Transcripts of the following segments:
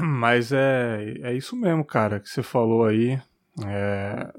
Mas é, é isso mesmo, cara, que você falou aí. É,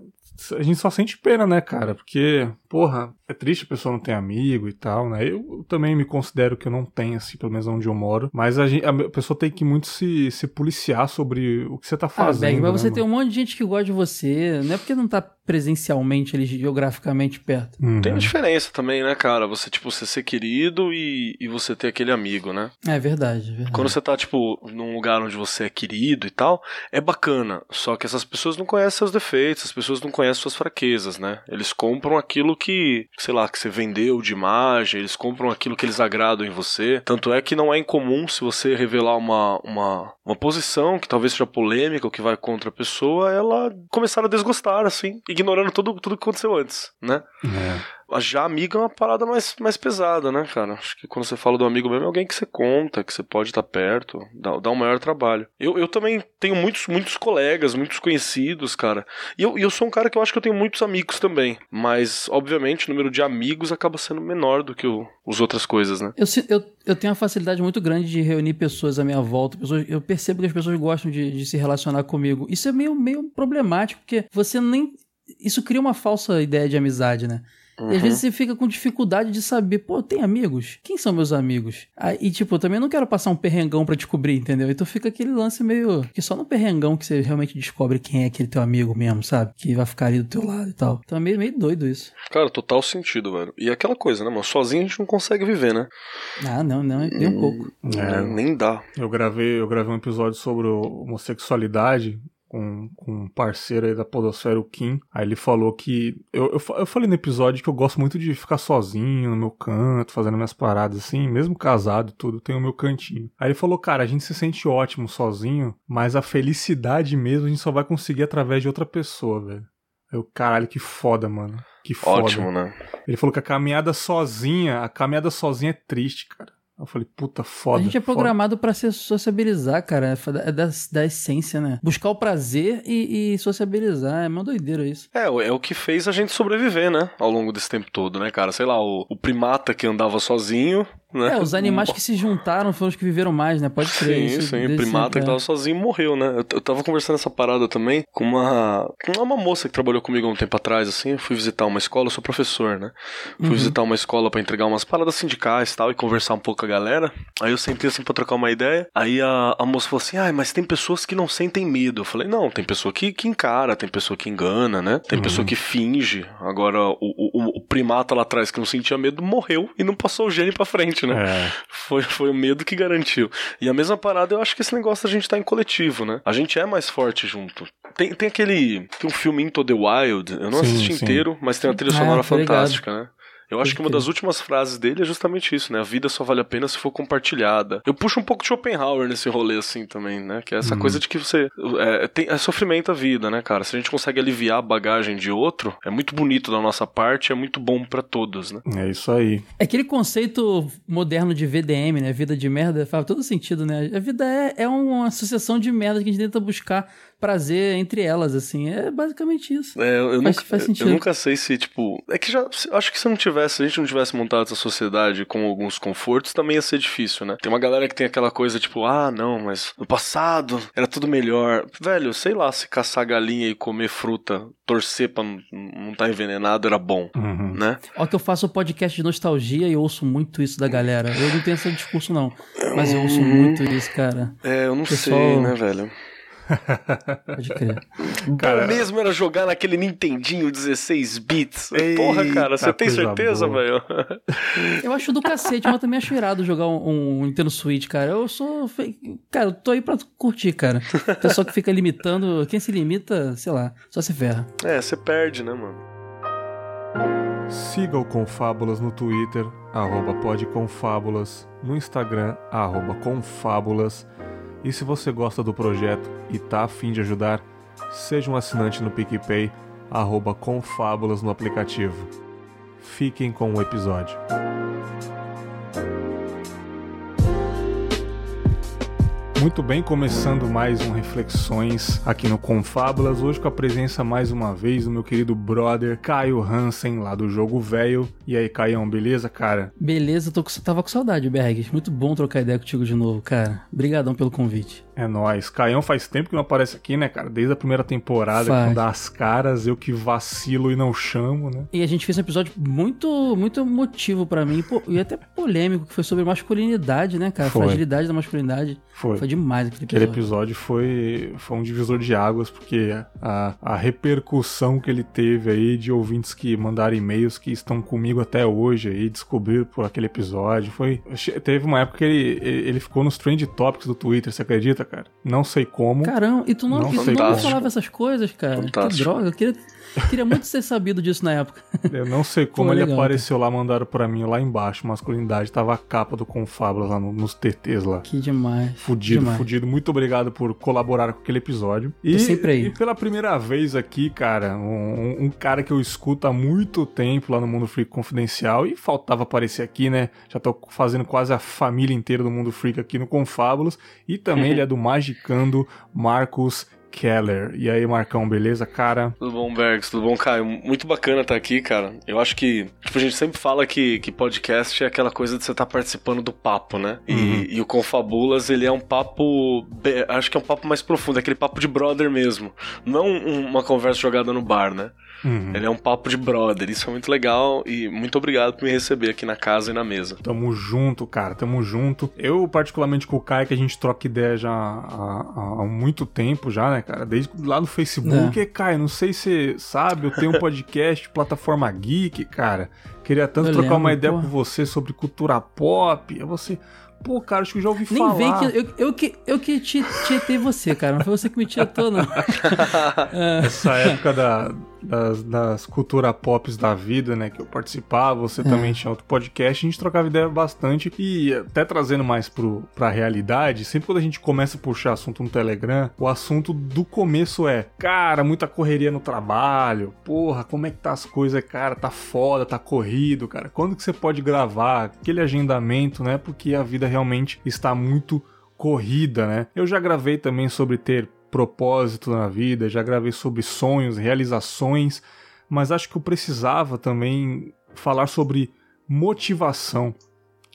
a gente só sente pena, né, cara? Porque, porra, é triste a pessoa não ter amigo e tal, né? Eu também me considero que eu não tenho, assim, pelo menos onde eu moro. Mas a, gente, a pessoa tem que muito se, se policiar sobre o que você tá fazendo. Ah, Beg, mas né, você mano? tem um monte de gente que gosta de você. Não é porque não tá presencialmente ali, geograficamente perto. Uhum. Tem uma diferença também, né, cara? Você, tipo, você ser querido e, e você ter aquele amigo, né? É verdade, é verdade. Quando você tá, tipo, num lugar onde você é querido e tal, é bacana. Só que essas pessoas não conhecem seus defeitos, as pessoas não conhecem suas fraquezas, né? Eles compram aquilo que, sei lá, que você vendeu de imagem, eles compram aquilo que eles agradam em você. Tanto é que não é incomum se você revelar uma, uma, uma posição que talvez seja polêmica ou que vai contra a pessoa, ela começar a desgostar, assim, ignorando tudo, tudo que aconteceu antes, né? É já amigo é uma parada mais, mais pesada, né, cara? Acho que quando você fala do amigo mesmo, é alguém que você conta, que você pode estar perto, dá, dá um maior trabalho. Eu, eu também tenho muitos, muitos colegas, muitos conhecidos, cara. E eu, eu sou um cara que eu acho que eu tenho muitos amigos também. Mas, obviamente, o número de amigos acaba sendo menor do que o, as outras coisas, né? Eu, eu, eu tenho uma facilidade muito grande de reunir pessoas à minha volta. Pessoas, eu percebo que as pessoas gostam de, de se relacionar comigo. Isso é meio, meio problemático, porque você nem. Isso cria uma falsa ideia de amizade, né? Uhum. E às vezes você fica com dificuldade de saber, pô, tem amigos? Quem são meus amigos? Aí, e tipo, eu também não quero passar um perrengão para descobrir, entendeu? Então fica aquele lance meio. Que só no perrengão que você realmente descobre quem é aquele teu amigo mesmo, sabe? Que vai ficar ali do teu lado e tal. Então é meio, meio doido isso. Cara, total sentido, velho. E aquela coisa, né, mano? Sozinho a gente não consegue viver, né? Ah, não, não, nem um pouco. É, nem dá. Eu gravei, eu gravei um episódio sobre homossexualidade com, com um parceiro aí da Podosfera, o Kim. Aí ele falou que. Eu, eu, eu, falei no episódio que eu gosto muito de ficar sozinho no meu canto, fazendo minhas paradas assim, mesmo casado e tudo, tem o meu cantinho. Aí ele falou, cara, a gente se sente ótimo sozinho, mas a felicidade mesmo a gente só vai conseguir através de outra pessoa, velho. Eu, caralho, que foda, mano. Que foda. Ótimo, né? Ele falou que a caminhada sozinha, a caminhada sozinha é triste, cara. Eu falei, puta, foda. A gente é programado para se sociabilizar, cara. É, é da, da essência, né? Buscar o prazer e, e, sociabilizar. É uma doideira isso. É, é o que fez a gente sobreviver, né? Ao longo desse tempo todo, né, cara? Sei lá, o, o primata que andava sozinho né? É, os animais que se juntaram foram os que viveram mais, né? Pode crer. Sim, sim. O primata que tava sozinho morreu, né? Eu, eu tava conversando essa parada também com uma, com uma moça que trabalhou comigo há um tempo atrás, assim. Eu fui visitar uma escola, eu sou professor, né? Fui uhum. visitar uma escola para entregar umas paradas sindicais e tal e conversar um pouco com a galera. Aí eu sentei assim pra trocar uma ideia. Aí a, a moça falou assim: ah, mas tem pessoas que não sentem medo. Eu falei: não, tem pessoa que, que encara, tem pessoa que engana, né? Tem uhum. pessoa que finge. Agora, o, o, o primata lá atrás que não sentia medo morreu e não passou o gene pra frente, né? É. Foi, foi o medo que garantiu. E a mesma parada, eu acho que esse negócio a gente tá em coletivo, né? A gente é mais forte junto. Tem, tem aquele. Tem um filme Into the Wild, eu não sim, assisti sim. inteiro, mas tem uma trilha sonora fantástica, né? Eu acho que uma das últimas frases dele é justamente isso, né? A vida só vale a pena se for compartilhada. Eu puxo um pouco de Schopenhauer nesse rolê, assim, também, né? Que é essa uhum. coisa de que você. É, tem, é sofrimento a vida, né, cara? Se a gente consegue aliviar a bagagem de outro, é muito bonito da nossa parte, é muito bom para todos, né? É isso aí. É aquele conceito moderno de VDM, né? Vida de merda, faz todo sentido, né? A vida é, é uma associação de merda que a gente tenta buscar prazer entre elas, assim. É basicamente isso. É, eu, faz, nunca, faz sentido. eu nunca sei se, tipo. É que já. Acho que se não tivesse, se a gente não tivesse montado essa sociedade com alguns confortos, também ia ser difícil, né? Tem uma galera que tem aquela coisa, tipo, ah, não, mas no passado era tudo melhor. Velho, sei lá, se caçar galinha e comer fruta, torcer pra não estar tá envenenado era bom, uhum. né? Ó, que eu faço podcast de nostalgia e ouço muito isso da galera. Eu não tenho esse discurso, não. Mas eu ouço uhum. muito isso, cara. É, eu não Pessoal... sei, né, velho? Pode crer. Cara, mesmo era jogar naquele Nintendinho 16 bits. Ei, Porra, cara, você tem certeza, velho? Eu acho do cacete, mas também acho irado jogar um, um, Nintendo Switch, cara. Eu sou. Cara, eu tô aí pra curtir, cara. O pessoal que fica limitando. Quem se limita, sei lá, só se ferra. É, você perde, né, mano? Siga o Confábulas no Twitter, arroba podconfábulas, no Instagram, arroba confábulas e se você gosta do projeto e tá afim de ajudar, seja um assinante no PicPay, arroba Confábulas no aplicativo. Fiquem com o episódio. Muito bem, começando mais um Reflexões aqui no Confábulas, hoje com a presença mais uma vez do meu querido brother Caio Hansen, lá do Jogo Velho. E aí, Caião, beleza, cara? Beleza, tô com, tava com saudade, Berg. Muito bom trocar ideia contigo de novo, cara. Obrigadão pelo convite. É nóis. Caião faz tempo que não aparece aqui, né, cara? Desde a primeira temporada, Faz. quando dá as caras, eu que vacilo e não chamo, né? E a gente fez um episódio muito, muito emotivo pra mim, e até polêmico, que foi sobre masculinidade, né, cara? Foi. Fragilidade da masculinidade. Foi. Foi demais aquele Aquele episódio. episódio foi, foi um divisor de águas, porque a, a repercussão que ele teve aí de ouvintes que mandaram e-mails que estão comigo até hoje aí, descobriram por aquele episódio. Foi. Teve uma época que ele, ele ficou nos trend topics do Twitter, você acredita, cara? Não sei como. Caramba, e tu não, Não e tu não falava essas coisas, cara? Que Fantástico. droga, eu queria, queria muito ter sabido disso na época. Eu não sei como Pô, ele legal, apareceu lá, mandaram pra mim lá embaixo, masculinidade, tava a capa do Confablas lá no- nos TTs lá. Que demais. Fudido, demais. fudido. Muito obrigado por colaborar com aquele episódio. Tô E, sempre aí. e pela primeira vez aqui, cara, um, um cara que eu escuto há muito tempo lá no Mundo Freak Confidencial e faltava aparecer aqui, né? Já tô fazendo quase a família inteira do Mundo Freak aqui no Confábulos. E também ele é do Magicando Marcos Keller. E aí, Marcão, beleza, cara? Tudo bom, Bergs? Tudo bom, Caio? Muito bacana estar aqui, cara. Eu acho que, tipo, a gente sempre fala que, que podcast é aquela coisa de você estar participando do papo, né? E, Uhum. e o Confabulas, ele é um papo. Acho que é um papo mais profundo, é aquele papo de brother mesmo. Não um- uma conversa jogada no bar, né? Uhum. Ele é um papo de brother. Isso é muito legal e muito obrigado por me receber aqui na casa e na mesa. Tamo junto, cara, tamo junto. Eu, particularmente com o Kai, que a gente troca ideia já há, há muito tempo já, né, cara? Desde lá no Facebook. E, Kai, não sei se você sabe, eu tenho um podcast, plataforma geek, cara. Queria tanto Eu trocar uma lembro, ideia pô. com você sobre cultura pop. Aí você, pô, cara, acho que eu já ouvi Nem falar. vem que eu, eu que eu que te tietei você, cara. Não foi você que me tietou, não. É, Essa época da, das, das cultura pops da vida, né, que eu participava, É. você também tinha outro podcast, a gente trocava ideia bastante e até trazendo mais pro, pra realidade, sempre quando a gente começa a puxar assunto no Telegram, o assunto do começo é, cara, muita correria no trabalho, porra, como é que tá as coisas, cara, tá foda, tá corrido, cara, quando que você pode gravar, aquele agendamento, né, porque a vida realmente está muito corrida, né? Eu já gravei também sobre ter propósito na vida, já gravei sobre sonhos, realizações, mas acho que eu precisava também falar sobre motivação,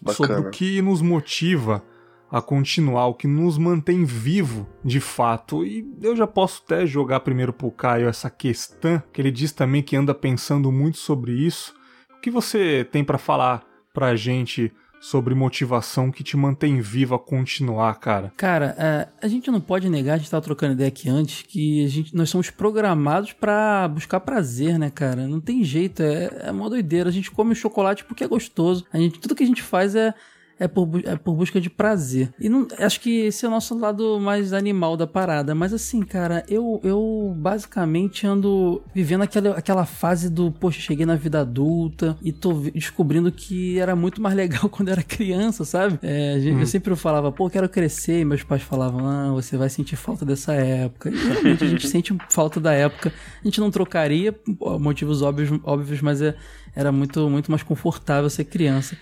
sobre Bacana. o que nos motiva a continuar, o que nos mantém vivo de fato. E eu já posso até jogar primeiro pro Caio essa questão, que ele diz também que anda pensando muito sobre isso. O que você tem para falar pra gente sobre motivação que te mantém vivo a continuar, cara? Cara, é, a gente não pode negar, a gente tava trocando ideia aqui antes, que a gente, nós somos programados pra buscar prazer, né, cara? Não tem jeito, é, é uma doideira. A gente come chocolate porque é gostoso. A gente, tudo que a gente faz é, é, por, é por busca de prazer. E não, acho que esse é o nosso lado mais animal da parada. Mas assim, cara, eu, eu basicamente ando vivendo aquela, aquela fase do, poxa, cheguei na vida adulta e tô descobrindo que era muito mais legal quando era criança, sabe? É, Eu sempre falava, pô, quero crescer. E meus pais falavam, não, você vai sentir falta dessa época. E realmente a gente sente falta da época. A gente não trocaria, por motivos óbvios, óbvios mas é, era muito, muito mais confortável ser criança.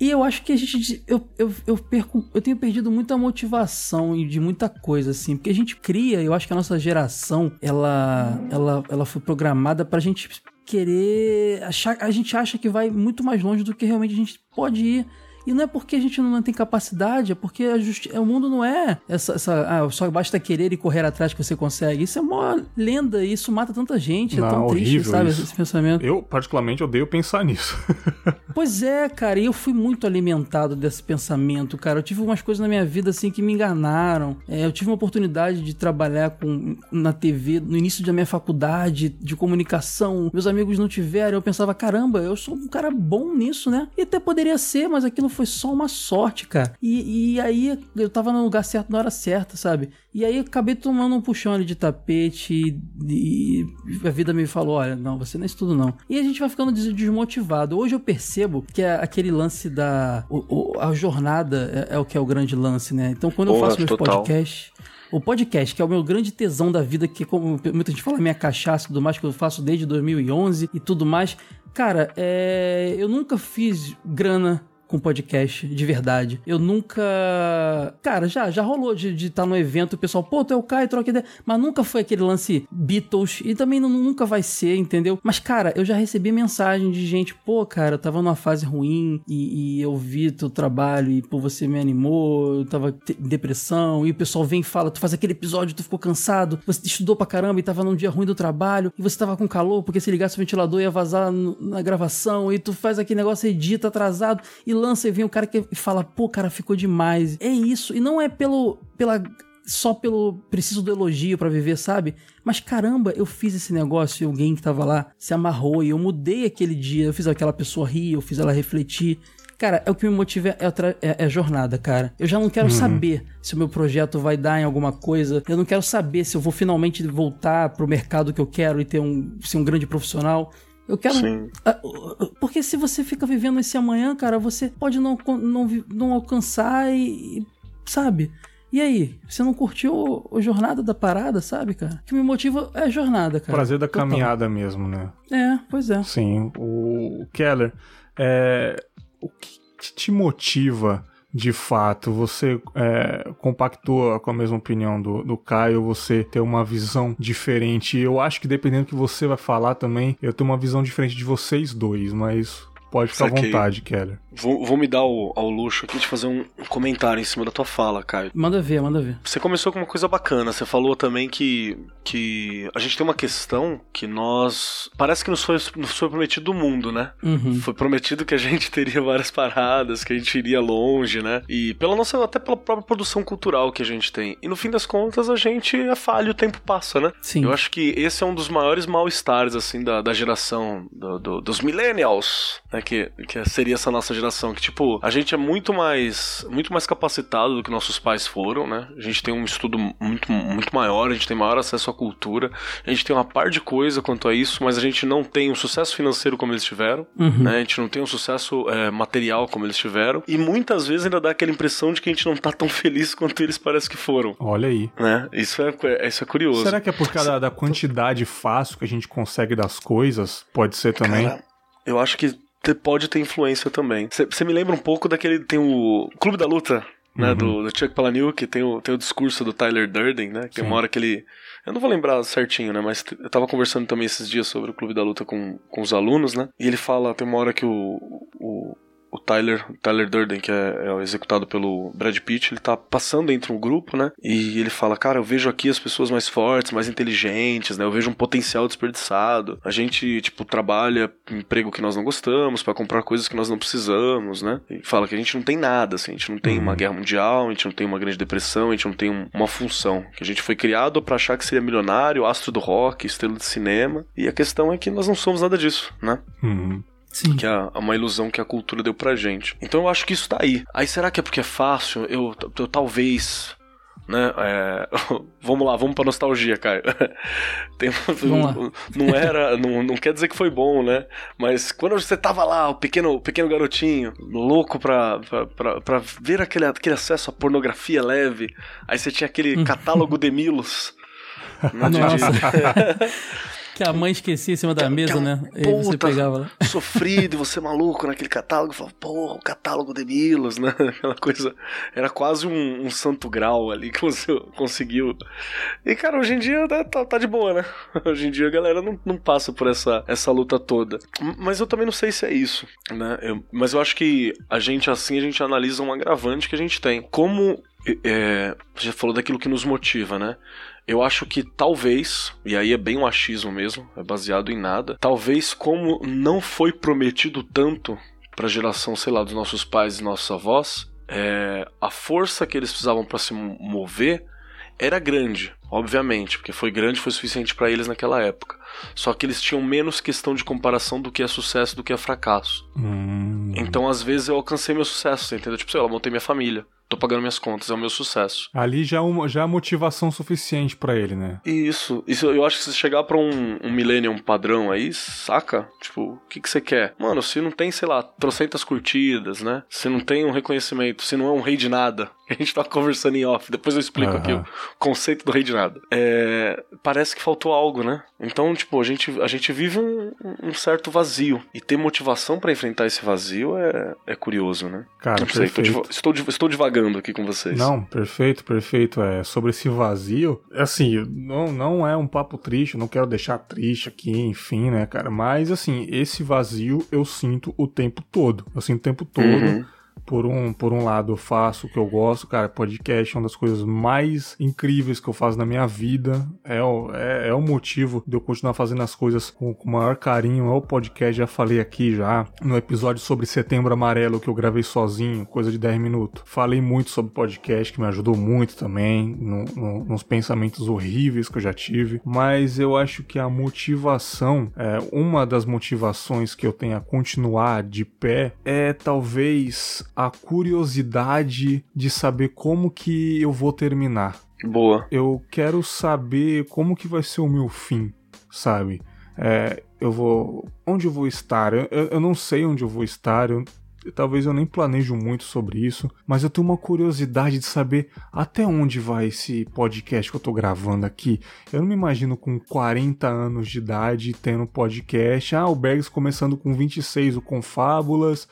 E eu acho que a gente. Eu, eu, eu, perco, eu tenho perdido muita motivação e de muita coisa, assim. Porque a gente cria, eu acho que a nossa geração, ela, ela, ela foi programada pra gente querer. Achar, a gente acha que vai muito mais longe do que realmente a gente pode ir. E não é porque a gente não tem capacidade, é porque justi- o mundo não é essa, essa ah, só basta querer e correr atrás que você consegue. Isso é uma lenda e isso mata tanta gente. Não, é tão triste, sabe? isso. Esse pensamento. Eu, particularmente, odeio pensar nisso. Pois é, cara, e eu fui muito alimentado desse pensamento, cara. Eu tive umas coisas na minha vida assim que me enganaram. É, eu tive uma oportunidade de trabalhar com, na TV no início da minha faculdade de comunicação. Meus amigos não tiveram. Eu pensava, caramba, eu sou um cara bom nisso, né? E até poderia ser, mas aquilo foi só uma sorte, cara. E, e aí eu tava no lugar certo na hora certa, sabe? E aí eu acabei tomando um puxão ali de tapete e, e a vida me falou: olha, não, você não é isso tudo não. E a gente vai ficando des- desmotivado. Hoje eu percebo que é aquele lance da. o- o- a jornada é, é o que é o grande lance, né? Então quando eu Porra, faço meus total. podcasts. O podcast, que é o meu grande tesão da vida, que como muita gente fala, minha cachaça e tudo mais, que eu faço desde 2011 e tudo mais. Cara, é, eu nunca fiz grana com podcast, de verdade. Eu nunca. Cara, já, já rolou de estar tá no evento o pessoal, pô, tu é o Caio, troca ideia. Mas nunca foi aquele lance Beatles e também não, nunca vai ser, entendeu? Mas, cara, eu já recebi mensagem de gente, pô, cara, eu tava numa fase ruim e, e eu vi teu trabalho e, pô, você me animou, eu tava em depressão e o pessoal vem e fala, tu faz aquele episódio, tu ficou cansado, você estudou pra caramba e tava num dia ruim do trabalho e você tava com calor porque se ligasse o ventilador ia vazar na gravação e tu faz aquele negócio, edita atrasado e lança e vem o cara que fala, pô, cara, ficou demais. É isso. E não é pelo, pela só pelo preciso do elogio para viver, sabe? Mas caramba, eu fiz esse negócio e alguém que tava lá se amarrou e eu mudei aquele dia, eu fiz aquela pessoa rir, eu fiz ela refletir. Cara, é o que me motiva é, é, é jornada, cara. Eu já não quero uhum. saber se o meu projeto vai dar em alguma coisa. Eu não quero saber se eu vou finalmente voltar pro mercado que eu quero e ter um, ser um grande profissional. Eu quero. Sim. Porque se você fica vivendo esse amanhã, cara, você pode não, não, não alcançar e. Sabe? E aí, você não curtiu a jornada da parada, sabe, cara? O que me motiva é a jornada, cara. Prazer da Total. caminhada mesmo, né? É, pois é. Sim. O Keller, é... o que te motiva de fato, você é, compactua com a mesma opinião do, do Caio, você tem uma visão diferente. Eu acho que dependendo do que você vai falar também, eu tenho uma visão diferente de vocês dois, mas pode ficar à vontade, Keller. Vou, vou me dar ao, ao, luxo aqui de fazer um comentário em cima da tua fala, Caio. Manda ver, manda ver. Você começou com uma coisa bacana. Você falou também que, que a gente tem uma questão que nós. Parece que nos foi, nos foi prometido o mundo, né? Uhum. Foi prometido que a gente teria várias paradas, que a gente iria longe, né? E pela nossa. até pela própria produção cultural que a gente tem. E no fim das contas, a gente é falho, o tempo passa, né? Sim. Eu acho que esse é um dos maiores mal-estares, assim, da, da geração do, do, dos millennials, né? Que, que seria essa nossa geração geração que, tipo, a gente é muito mais, muito mais capacitado do que nossos pais foram, né? A gente tem um estudo muito, muito maior, a gente tem maior acesso à cultura, a gente tem uma par de coisa quanto a isso, mas a gente não tem um sucesso financeiro como eles tiveram, uhum. né? A gente não tem um sucesso é, material como eles tiveram, e muitas vezes ainda dá aquela impressão de que a gente não tá tão feliz quanto eles parece que foram. Olha aí. Né? Isso é, é isso é curioso. Será que é por causa da quantidade fácil que a gente consegue das coisas? Pode ser também. Cara, eu acho que pode ter influência também. Você me lembra um pouco daquele. Tem o Clube da Luta, né? Uhum. Do, do Chuck Palahniuk, tem o, tem o discurso do Tyler Durden, né? Que tem uma hora que ele. Eu não vou lembrar certinho, né? Mas eu tava conversando também esses dias sobre o Clube da Luta com, com os alunos, né? E ele fala, tem uma hora que o, o o Tyler, Tyler Durden, que é, é, executado pelo Brad Pitt, ele tá passando entre um grupo, né? E ele fala, cara, eu vejo aqui as pessoas mais fortes, mais inteligentes, né? Eu vejo um potencial desperdiçado. A gente, tipo, trabalha em emprego que nós não gostamos para comprar coisas que nós não precisamos, né? E fala que a gente não tem nada, assim, a gente não tem uhum. uma guerra mundial, a gente não tem uma grande depressão, a gente não tem um, uma função. Que a gente foi criado para achar que seria milionário, astro do rock, estrela de cinema. E a questão é que nós não somos nada disso, né? Uhum. Sim. Que é uma ilusão que a cultura deu pra gente. Então eu acho que isso tá aí. Aí será que é porque é fácil? Eu, eu talvez né? É... vamos lá, vamos pra nostalgia, Caio. Tem... Não, não era, não, não quer dizer que foi bom, né? Mas quando você tava lá, o pequeno, pequeno garotinho, louco pra, pra, pra, pra ver aquele, aquele acesso à pornografia leve, aí você tinha aquele catálogo de Milos. Né? Que a mãe esquecia em cima da mesa, que, né? E você pegava lá. Sofrido, e você maluco naquele catálogo. Falava, porra, o catálogo de Milos, né? Aquela coisa. Era quase um, um, santo grau ali que você conseguiu. E, cara, hoje em dia tá, tá, tá de boa, né? Hoje em dia a galera não, não passa por essa, essa luta toda. Mas eu também não sei se é isso, né? Eu, mas eu acho que a gente, assim, a gente analisa um agravante que a gente tem. Como é, você falou daquilo que nos motiva, né? Eu acho que talvez, e aí é bem um achismo mesmo, é baseado em nada, talvez como não foi prometido tanto para a geração, sei lá, dos nossos pais e nossos avós, é, a força que eles precisavam para se mover era grande, obviamente, porque foi grande foi suficiente para eles naquela época. Só que eles tinham menos questão de comparação do que é sucesso do que é fracasso. Hum. Então, às vezes, eu alcancei meu sucesso, entendeu? Tipo, sei lá, montei minha família. Tô pagando minhas contas, é o meu sucesso. Ali já é, uma, já é motivação suficiente para ele, né? Isso, isso eu acho que se chegar pra um, um millennium padrão aí, saca? Tipo, o que, que você quer? Mano, se não tem, sei lá, trocentas curtidas, né? Se não tem um reconhecimento, se não é um rei de nada, a gente tá conversando em off, depois eu explico uhum. aqui o conceito do rei de nada. É, parece que faltou algo, né? Então, tipo, a gente, a gente vive um, um certo vazio. E ter motivação para enfrentar esse vazio é, é curioso, né? Cara, não sei, estou, estou divagando aqui com vocês. Não, perfeito, perfeito. É, sobre esse vazio, assim, não, não é um papo triste, não quero deixar triste aqui, enfim, né, cara? Mas, assim, esse vazio eu sinto o tempo todo. Eu sinto o tempo todo. Uhum por um, por um lado, eu faço o que eu gosto, cara. Podcast é uma das coisas mais incríveis que eu faço na minha vida. É o, é, é o motivo de eu continuar fazendo as coisas com, o maior carinho. É o podcast, já falei aqui já, no episódio sobre Setembro Amarelo que eu gravei sozinho, coisa de 10 minutos. Falei muito sobre podcast, que me ajudou muito também, no, no, nos pensamentos horríveis que eu já tive. Mas eu acho que a motivação, é, uma das motivações que eu tenho a continuar de pé é talvez a curiosidade de saber como que eu vou terminar. Boa. Eu quero saber como que vai ser o meu fim, sabe? É, eu vou. Onde eu vou estar? Eu, eu, não sei onde eu vou estar. Eu, talvez eu nem planejo muito sobre isso, mas eu tenho uma curiosidade de saber até onde vai esse podcast que eu tô gravando aqui. Eu não me imagino com 40 anos de idade tendo podcast. Ah, o Bergs começando com 26, o Confábulas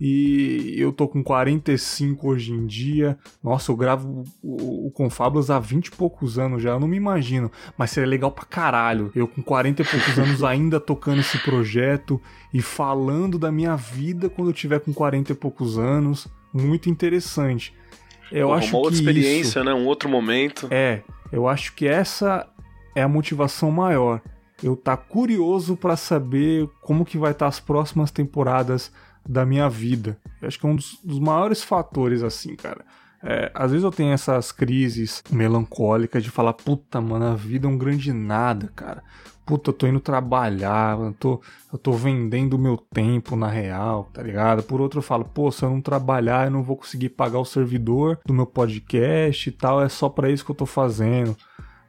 e eu tô com 45 hoje em dia. Nossa, eu gravo o, o Confablas há 20 e poucos anos já, eu não me imagino, mas seria legal pra caralho. Eu com 40 e poucos anos ainda tocando esse projeto e falando da minha vida quando eu tiver com 40 e poucos anos. Muito interessante. Eu uma acho outra que experiência, isso, né? Um outro momento. É, eu acho que essa é a motivação maior. Eu tá curioso para saber como que vai estar tá as próximas temporadas da minha vida. Eu acho que é um dos, dos maiores fatores, assim, cara. É, às vezes eu tenho essas crises melancólicas de falar, puta, mano, a vida é um grande nada, cara. Puta, eu tô indo trabalhar, eu tô, eu tô vendendo o meu tempo na real, tá ligado? Por outro eu falo, pô, se eu não trabalhar, eu não vou conseguir pagar o servidor do meu podcast e tal, é só para isso que eu tô fazendo.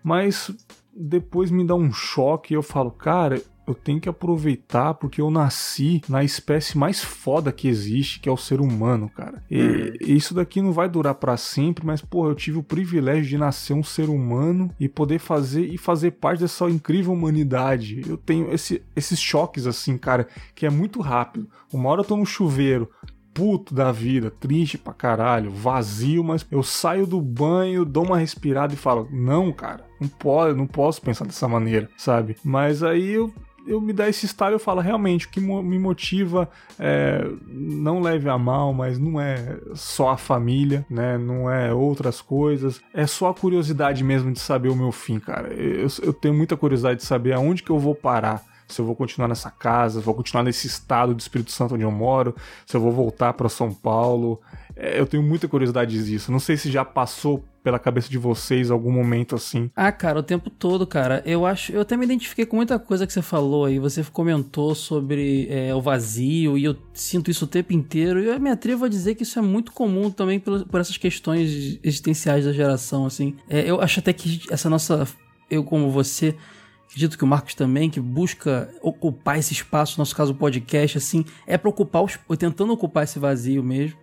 Mas depois me dá um choque e eu falo, cara, eu tenho que aproveitar porque eu nasci na espécie mais foda que existe, que é o ser humano, cara. E, uhum. isso daqui não vai durar para sempre, mas porra, eu tive o privilégio de nascer um ser humano e poder fazer e fazer parte dessa incrível humanidade. Eu tenho esse, esses choques assim, cara, que é muito rápido. Uma hora eu tô no chuveiro, puto da vida, triste pra caralho, vazio, mas eu saio do banho, dou uma respirada e falo: "Não, cara, não pode, não posso pensar dessa maneira", sabe? Mas aí eu eu me dá esse estalo eu falo, realmente, o que me motiva é, não leve a mal, mas não é só a família, né? Não é outras coisas. É só a curiosidade mesmo de saber o meu fim, cara. Eu, eu tenho muita curiosidade de saber aonde que eu vou parar se eu vou continuar nessa casa, se eu vou continuar nesse estado do Espírito Santo onde eu moro, se eu vou voltar para São Paulo. É, eu tenho muita curiosidade disso. Não sei se já passou pela cabeça de vocês algum momento assim? Ah, cara, o tempo todo, cara. Eu acho, eu até me identifiquei com muita coisa que você falou aí. Você comentou sobre é, o vazio e eu sinto isso o tempo inteiro. E eu me atrevo a dizer que isso é muito comum também por, por essas questões existenciais da geração, assim. É, eu acho até que essa nossa, eu como você acredito que o Marcos também, que busca ocupar esse espaço, no nosso caso o podcast, assim, é para ocupar, os, tentando ocupar esse vazio mesmo.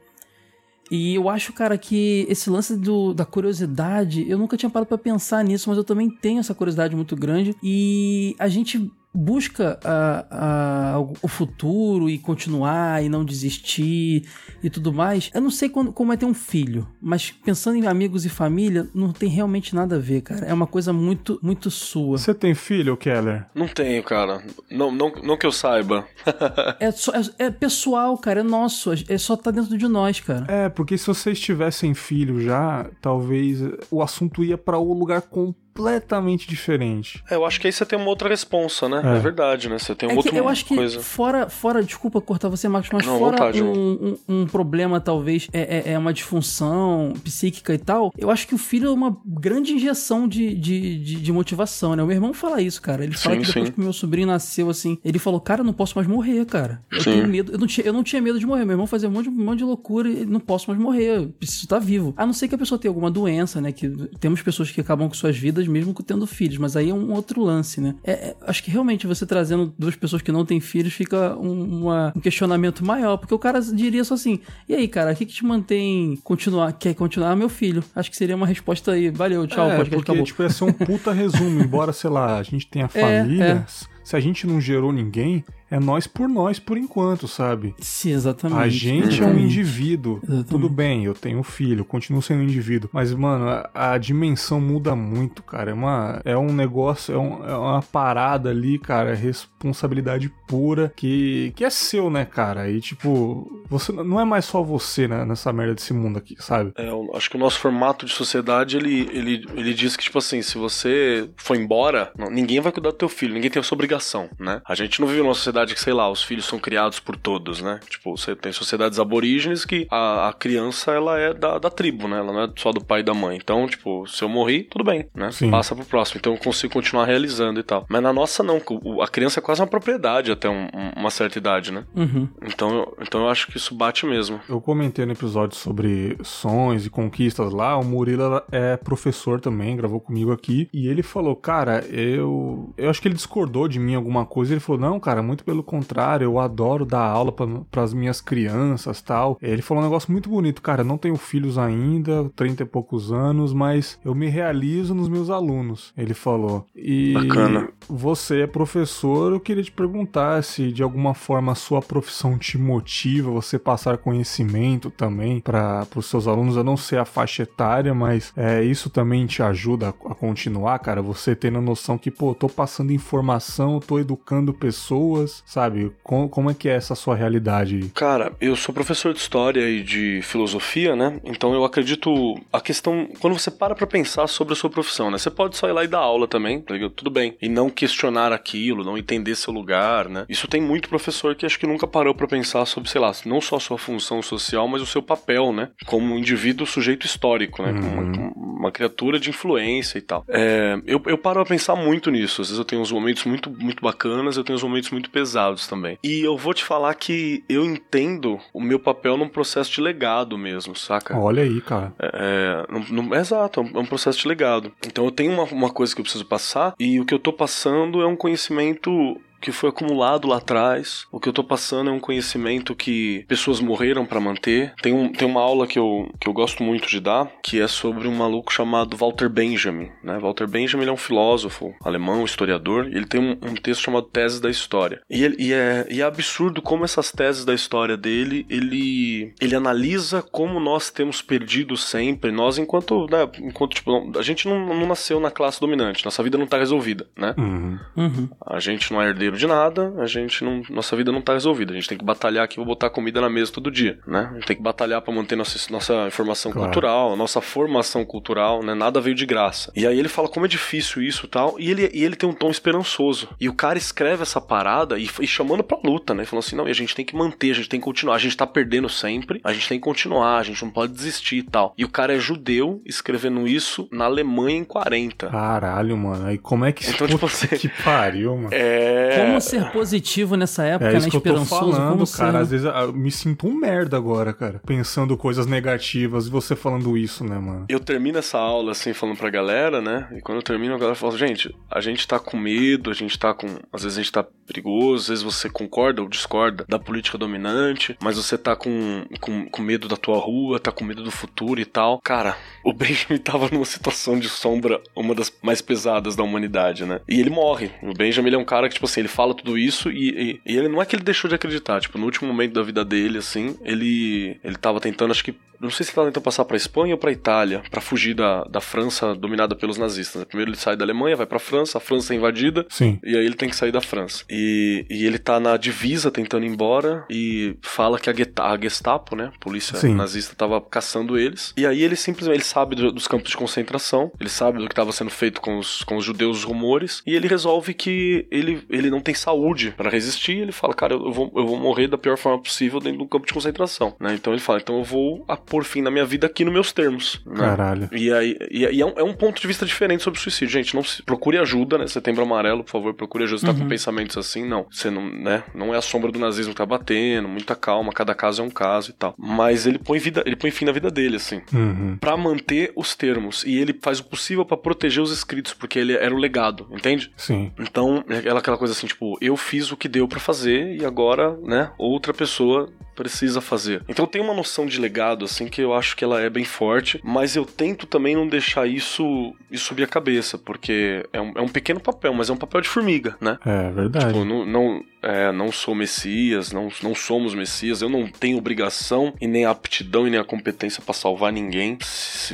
E eu acho, cara, que esse lance do, da curiosidade, eu nunca tinha parado para pensar nisso, mas eu também tenho essa curiosidade muito grande. E a gente busca a, a, o futuro e continuar e não desistir e tudo mais. Eu não sei quando, como é ter um filho, mas pensando em amigos e família, não tem realmente nada a ver, cara. É uma coisa muito, muito sua. Você tem filho, Keller? Não tenho, cara. Não, não, não que eu saiba. é, só, é, é, pessoal, cara. É nosso. É só tá dentro de nós, cara. É, porque se vocês tivessem filho já, talvez o assunto ia para o um lugar completo completamente diferente. É, eu acho que aí você tem uma outra responsa, né? É, é verdade, né? Você tem um é outro eu acho que coisa. fora, fora, desculpa cortar você, Marcos, mas Não, fora vontade, um, um, um, problema, talvez, é, é, é, uma disfunção psíquica e tal, eu acho que o filho é uma grande injeção de, de, de, de motivação, né? O meu irmão fala isso, cara. Ele fala sim, que depois sim. que meu sobrinho nasceu, assim, ele falou, cara, eu não posso mais morrer, cara. Eu sim. tenho medo. Eu não, tinha, eu não tinha medo de morrer. Meu irmão fazia um monte, um monte de loucura e não posso mais morrer. Eu preciso estar vivo. A não ser que a pessoa tenha alguma doença, né? Que temos pessoas que acabam com suas vidas mesmo tendo filhos, mas aí é um outro lance, né? É, é, acho que realmente você trazendo duas pessoas que não têm filhos fica um, uma, um questionamento maior, porque o cara diria só assim: e aí, cara, o que, que te mantém continuar? Quer continuar meu filho? Acho que seria uma resposta aí. Valeu, tchau, é, podcast porque, acabou. Tipo, ia ser um puta resumo, embora, sei lá, a gente tenha famílias. É, é. Se a gente não gerou ninguém, é nós por nós por enquanto, sabe? Sim, exatamente. A gente é um indivíduo. Exatamente. Tudo bem, eu tenho filho, continuo sendo um indivíduo. Mas, mano, a, a, dimensão muda muito, cara. É, uma, é um negócio, é, um, é uma parada ali, cara. É responsabilidade pura que, que é seu, né, cara? E, tipo, você não é mais só você né, nessa merda desse mundo aqui, sabe? É, eu acho que o nosso formato de sociedade, ele, ele, ele diz que, tipo assim, se você for embora, ninguém vai cuidar do teu filho, ninguém tem essa obrigação, né? A gente não vive numa sociedade sociedade que, sei lá, os filhos são criados por todos, né? Tipo, você tem sociedades aborígenes que a, a criança, ela é da, da tribo, né? Ela não é só do pai e da mãe. Então, tipo, se eu morri, tudo bem, né? Sim. Passa pro próximo. Então eu consigo continuar realizando e tal. Mas na nossa, não. A criança é quase uma propriedade até um, uma certa idade, né? Uhum. Então, então eu acho que isso bate mesmo. Eu comentei no episódio sobre sonhos e conquistas lá. O Murilo é professor também, gravou comigo aqui. E ele falou, cara, eu. Eu acho que ele discordou de mim alguma coisa. Ele falou, não, cara, muito pelo contrário, eu adoro dar aula para as minhas crianças tal. Ele falou um negócio muito bonito, cara. Não tenho filhos ainda, 30 e poucos anos, mas eu me realizo nos meus alunos. Ele falou. E Bacana. você é professor, eu queria te perguntar se de alguma forma a sua profissão te motiva, você passar conhecimento também para os seus alunos. Eu não sei a faixa etária, mas é, isso também te ajuda a, a continuar, cara. Você tendo a noção que, pô, tô passando informação, tô educando pessoas, sabe? Com, como é que é essa sua realidade? Cara, eu sou professor de história e de filosofia, né? Então eu acredito a questão quando você para para pensar sobre a sua profissão, né? Você pode só ir lá e dar aula também, tá tudo bem, e não questionar aquilo, não entender seu lugar, né? Isso tem muito professor que acho que nunca parou para pensar sobre, sei lá, não só a sua função social, mas o seu papel, né? Como um indivíduo sujeito histórico, né? Uhum. Uma, uma, criatura de influência e tal. É, eu, eu paro a pensar muito nisso. Às vezes eu tenho uns momentos muito, muito bacanas, eu tenho uns momentos muito pesados também. E eu vou te falar que eu entendo o meu papel num processo de legado mesmo, saca? Olha aí, cara. É, é, exato, é um processo de legado. Então eu tenho uma, uma coisa que eu preciso passar e o que eu tô passando é um conhecimento que foi acumulado lá atrás. O que eu tô passando é um conhecimento que pessoas morreram para manter. Tem, um, tem uma aula que eu, que eu gosto muito de dar, que é sobre um maluco chamado Walter Benjamin. Né? Walter Benjamin é um filósofo alemão, historiador, e ele tem um, um texto chamado Teses da História. E, ele, e, é, e é absurdo como essas teses da história dele, ele, ele analisa como nós temos perdido sempre, nós enquanto, né, enquanto tipo, a gente não, não nasceu na classe dominante, nossa vida não tá resolvida, né? Uhum. Uhum. A gente não é herdeiro de nada, a gente não, nossa vida não tá resolvida. A gente tem que batalhar aqui pra botar comida na mesa todo dia, né? A gente tem que batalhar para manter nossa, nossa informação claro. cultural, nossa formação cultural, né? Nada veio de graça. E aí ele fala como é difícil isso e tal, e ele, e ele tem um tom esperançoso. E o cara escreve essa parada e, e chamando pra luta, né? Falando assim, não, e a gente tem que manter, a gente tem que continuar, a gente tá perdendo sempre, a gente tem que continuar, a gente não pode desistir e tal. E o cara é judeu escrevendo isso na Alemanha em 40. Caralho, mano. Aí como é que então, tipo, você... que pariu, mano? É como ser positivo nessa época, é isso né? Que Esperançoso. Eu tô falando, como cara. ser... Às vezes eu me sinto um merda agora, cara. Pensando coisas negativas e você falando isso, né, mano? Eu termino essa aula assim, falando pra galera, né? E quando eu termino, a galera fala: gente, a gente tá com medo, a gente tá com. Às vezes a gente tá perigoso, às vezes você concorda ou discorda da política dominante, mas você tá com, com, com medo da tua rua, tá com medo do futuro e tal. Cara, o Benjamin tava numa situação de sombra, uma das mais pesadas da humanidade, né? E ele morre. O Benjamin ele é um cara que, tipo assim, ele fala tudo isso e, e, e, ele não é que ele deixou de acreditar. Tipo, no último momento da vida dele, assim, ele, ele tava tentando, acho que não sei se ele tá tentando passar para Espanha ou para Itália, para fugir da, da França dominada pelos nazistas. Primeiro ele sai da Alemanha, vai para França, a França é invadida, Sim. e aí ele tem que sair da França. E, e ele tá na divisa tentando ir embora e fala que a, a Gestapo, né, a polícia Sim. nazista, tava caçando eles. E aí ele simplesmente ele sabe do, dos campos de concentração, ele sabe do que estava sendo feito com os, com os judeus, os rumores, e ele resolve que ele, ele não tem saúde para resistir. Ele fala, cara, eu vou, eu vou morrer da pior forma possível dentro do campo de concentração, né? Então ele fala, então eu vou por fim na minha vida aqui nos meus termos. Né? Caralho. E aí e, e é, um, é, um, ponto de vista diferente sobre o suicídio. Gente, não se, procure ajuda, né? Setembro Amarelo, por favor, procure ajuda. Você uhum. tá com uhum. pensamentos assim, não. Você não, né? Não é a sombra do nazismo que tá batendo, muita calma, cada caso é um caso e tal. Mas ele põe vida, ele põe fim na vida dele, assim. Uhum. para manter os termos. E ele faz o possível para proteger os escritos, porque ele era o legado, entende? Sim. Então, é aquela coisa assim, tipo, eu fiz o que deu para fazer e agora, né, outra pessoa precisa fazer. Então tem uma noção de legado assim que eu acho que ela é bem forte, mas eu tento também não deixar isso, isso subir a cabeça, porque é um, é um pequeno papel, mas é um papel de formiga, né? É verdade. Tipo, não, não, é, não sou Messias, não, não somos Messias, eu não tenho obrigação e nem a aptidão e nem a competência para salvar ninguém.